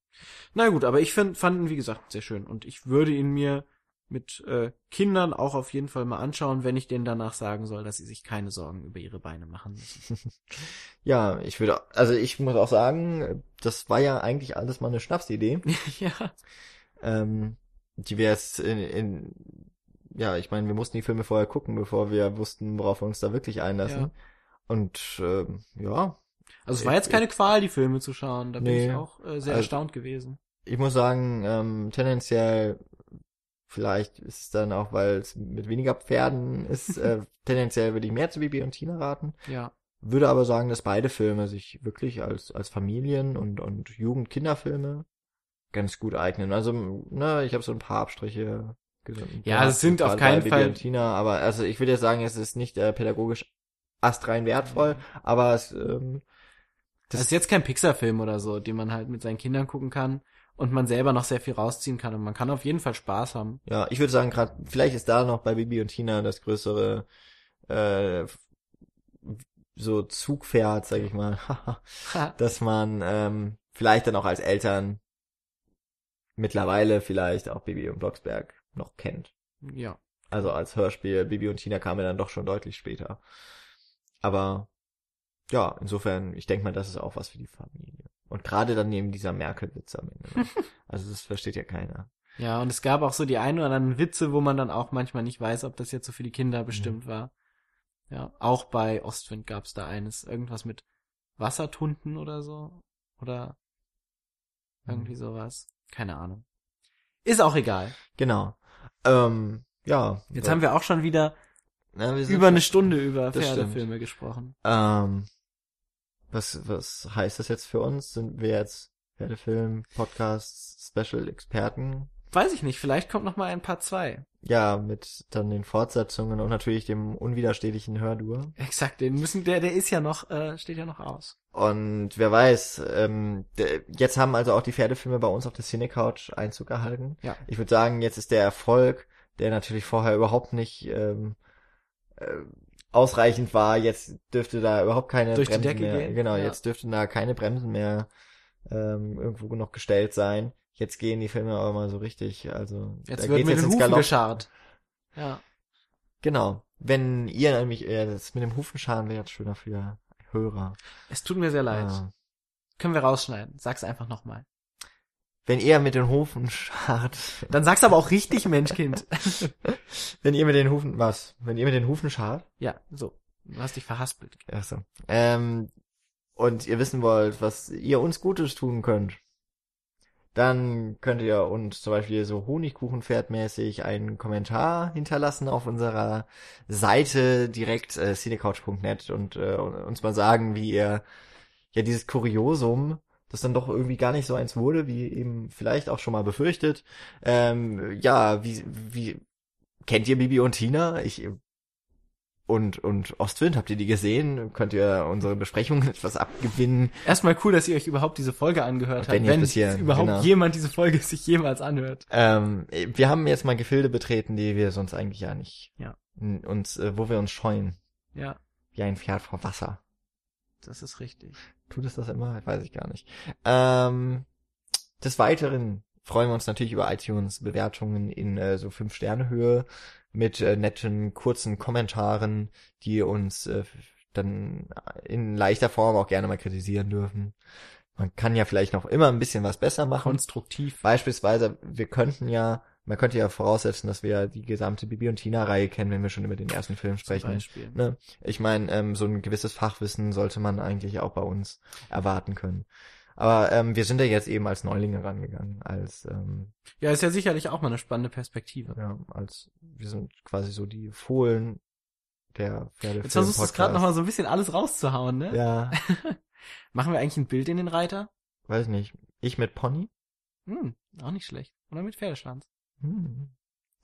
Na gut, aber ich find, fand ihn, wie gesagt, sehr schön. Und ich würde ihn mir mit äh, Kindern auch auf jeden Fall mal anschauen, wenn ich denen danach sagen soll, dass sie sich keine Sorgen über ihre Beine machen müssen. Ja, ich würde, also ich muss auch sagen, das war ja eigentlich alles mal eine Schnapsidee. ja. ähm, die wir jetzt in, in ja, ich meine, wir mussten die Filme vorher gucken, bevor wir wussten, worauf wir uns da wirklich einlassen. Ja. Und ähm, ja, Also es war jetzt keine Qual, die Filme zu schauen. Da bin Nee. ich auch äh, sehr Also- erstaunt gewesen. ich muss sagen, ähm, tendenziell, vielleicht ist es dann auch, weil es mit weniger Pferden ist, äh, tendenziell würde ich mehr zu Bibi und Tina raten. Ja. Würde aber sagen, dass beide Filme sich wirklich als, als Familien- und, und Jugend-Kinderfilme ganz gut eignen. Also, ne, ich habe so ein paar Abstriche gesehen. Ja, es sind auf keinen Bibi Fall- Und Tina, aber also ich würde jetzt sagen, es ist nicht äh, pädagogisch astrein wertvoll, aber es, ähm, Das ist jetzt kein Pixar-Film oder so, den man halt mit seinen Kindern gucken kann und man selber noch sehr viel rausziehen kann und man kann auf jeden Fall Spaß haben. ja, ich würde sagen, gerade vielleicht ist da noch bei Bibi und Tina das größere äh, so Zugpferd, sag ich mal, dass man ähm, vielleicht dann auch als Eltern mittlerweile vielleicht auch Bibi und Blocksberg noch kennt. ja. Also als Hörspiel, Bibi und Tina kamen ja dann doch schon deutlich später. Aber ja, insofern, ich denke mal, das ist auch was für die Familie. Und gerade dann neben dieser Merkel-Witz am Ende. also das versteht ja keiner. Ja, und es gab auch so die ein oder anderen Witze, wo man dann auch manchmal nicht weiß, ob das jetzt so für die Mhm. Kinder bestimmt war. Ja, auch bei Ostwind gab's da eines, irgendwas mit Wassertunden oder so. Oder irgendwie sowas. Keine Ahnung. Ist auch egal. Genau. Ähm, ja. Jetzt haben wir auch schon wieder Na, über eine Stunde über Pferdefilme gesprochen. Ähm, was, was heißt das jetzt für uns? Sind wir jetzt Pferdefilm, Podcast, Special Experten? Weiß ich nicht, vielleicht kommt noch mal ein Part 2. Ja, mit dann den Fortsetzungen und natürlich dem unwiderstehlichen Hördur. Exakt, den müssen, der, der ist ja noch, äh, steht ja noch aus. Und wer weiß, ähm, jetzt haben also auch die Pferdefilme bei uns auf der Cinecouch Einzug erhalten. Ja. Ich würde sagen, jetzt ist der Erfolg, der natürlich vorher überhaupt nicht ähm, äh, ausreichend war, jetzt dürfte da überhaupt keine Durch die Bremsen Decke mehr, gehen, genau, ja. jetzt dürften da keine Bremsen mehr ähm, irgendwo noch gestellt sein. Jetzt gehen die Filme aber mal so richtig, also Jetzt wird mit jetzt den ins Hufen Galopp. gescharrt. Ja. Genau. Wenn ihr nämlich äh, das mit dem Hufenscharen wäre jetzt schöner für Hörer. Es tut mir sehr leid. Ah. Können wir rausschneiden. Sag's einfach nochmal. Wenn ihr mit den Hufen schart, Dann sag's aber auch richtig, Menschkind. wenn ihr mit den Hufen, was? Wenn ihr mit den Hufen schart? ja, so. Du hast dich verhaspelt. Ach so. Ähm, und ihr wissen wollt, was ihr uns Gutes tun könnt, dann könnt ihr uns zum Beispiel so Honigkuchenpferdmäßig einen Kommentar hinterlassen auf unserer Seite direkt äh, cinecouch.net und äh, uns mal sagen, wie ihr ja dieses Kuriosum, das dann doch irgendwie gar nicht so eins wurde, wie eben vielleicht auch schon mal befürchtet. Ähm, ja, wie, wie kennt ihr Bibi und Tina? Ich und, und Ostwind, habt ihr die gesehen? Könnt ihr unsere Besprechungen etwas abgewinnen? Erstmal cool, dass ihr euch überhaupt diese Folge angehört Wenn habt, wenn hier- überhaupt genau. jemand diese Folge sich jemals anhört. Ähm, wir haben jetzt mal Gefilde betreten, die wir sonst eigentlich ja nicht, Ja. uns, äh, wo wir uns scheuen, Ja, wie ein Pferd vor Wasser. das ist richtig. Tut es das immer? Weiß ich gar nicht. Ähm, des Weiteren freuen wir uns natürlich über iTunes-Bewertungen in äh, so fünf Sterne Höhe mit äh, netten, kurzen Kommentaren, die uns äh, dann in leichter Form auch gerne mal kritisieren dürfen. Man kann ja vielleicht noch immer ein bisschen was besser machen. Konstruktiv. Beispielsweise, wir könnten ja, man könnte ja voraussetzen, dass wir die gesamte Bibi und Tina-Reihe kennen, wenn wir schon über den ersten Film sprechen. Beispiel. Ne? Ich meine, ähm, so ein gewisses Fachwissen sollte man eigentlich auch bei uns erwarten können. Aber ähm, wir sind ja jetzt eben als Neulinge rangegangen, als ähm, Ja, ist ja sicherlich auch mal eine spannende Perspektive. ja, als wir sind quasi so die Fohlen der Pferdefilm Jetzt versuchst du es gerade nochmal so ein bisschen alles rauszuhauen, ne? Ja, Machen wir eigentlich ein Bild in den Reiter? weiß nicht. Ich mit Pony? Hm, auch nicht schlecht. Oder mit Pferdeschwanz. Hm,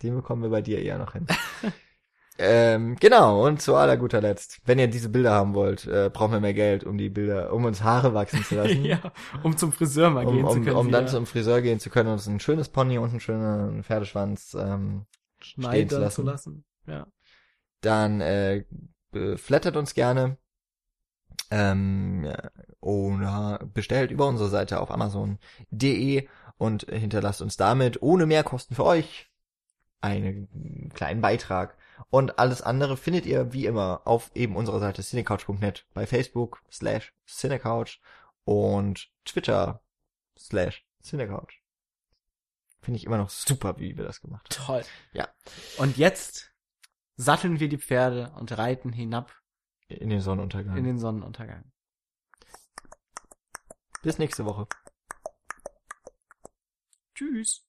den bekommen wir bei dir eher noch hin. ähm, genau, und zu aller guter Letzt, wenn ihr diese Bilder haben wollt, äh, brauchen wir mehr Geld, um die Bilder, um uns Haare wachsen zu lassen. ja, um zum Friseur mal um, gehen zu um, können. um dann wieder zum Friseur gehen zu können und uns ein schönes Pony und einen schönen Pferdeschwanz ähm, stehen zu lassen. zu lassen. Ja. Dann äh, flattert uns gerne ähm, ja, oder bestellt über unsere Seite auf Amazon.de und hinterlasst uns damit ohne Mehrkosten für euch einen kleinen Beitrag. Und alles andere findet ihr wie immer auf eben unserer Seite cinecouch.net bei Facebook slash cinecouch und Twitter slash cinecouch. Finde ich immer noch super, wie wir das gemacht haben. Toll. Ja. Und jetzt satteln wir die Pferde und reiten hinab In den Sonnenuntergang. in den Sonnenuntergang. Bis nächste Woche. Tschüss.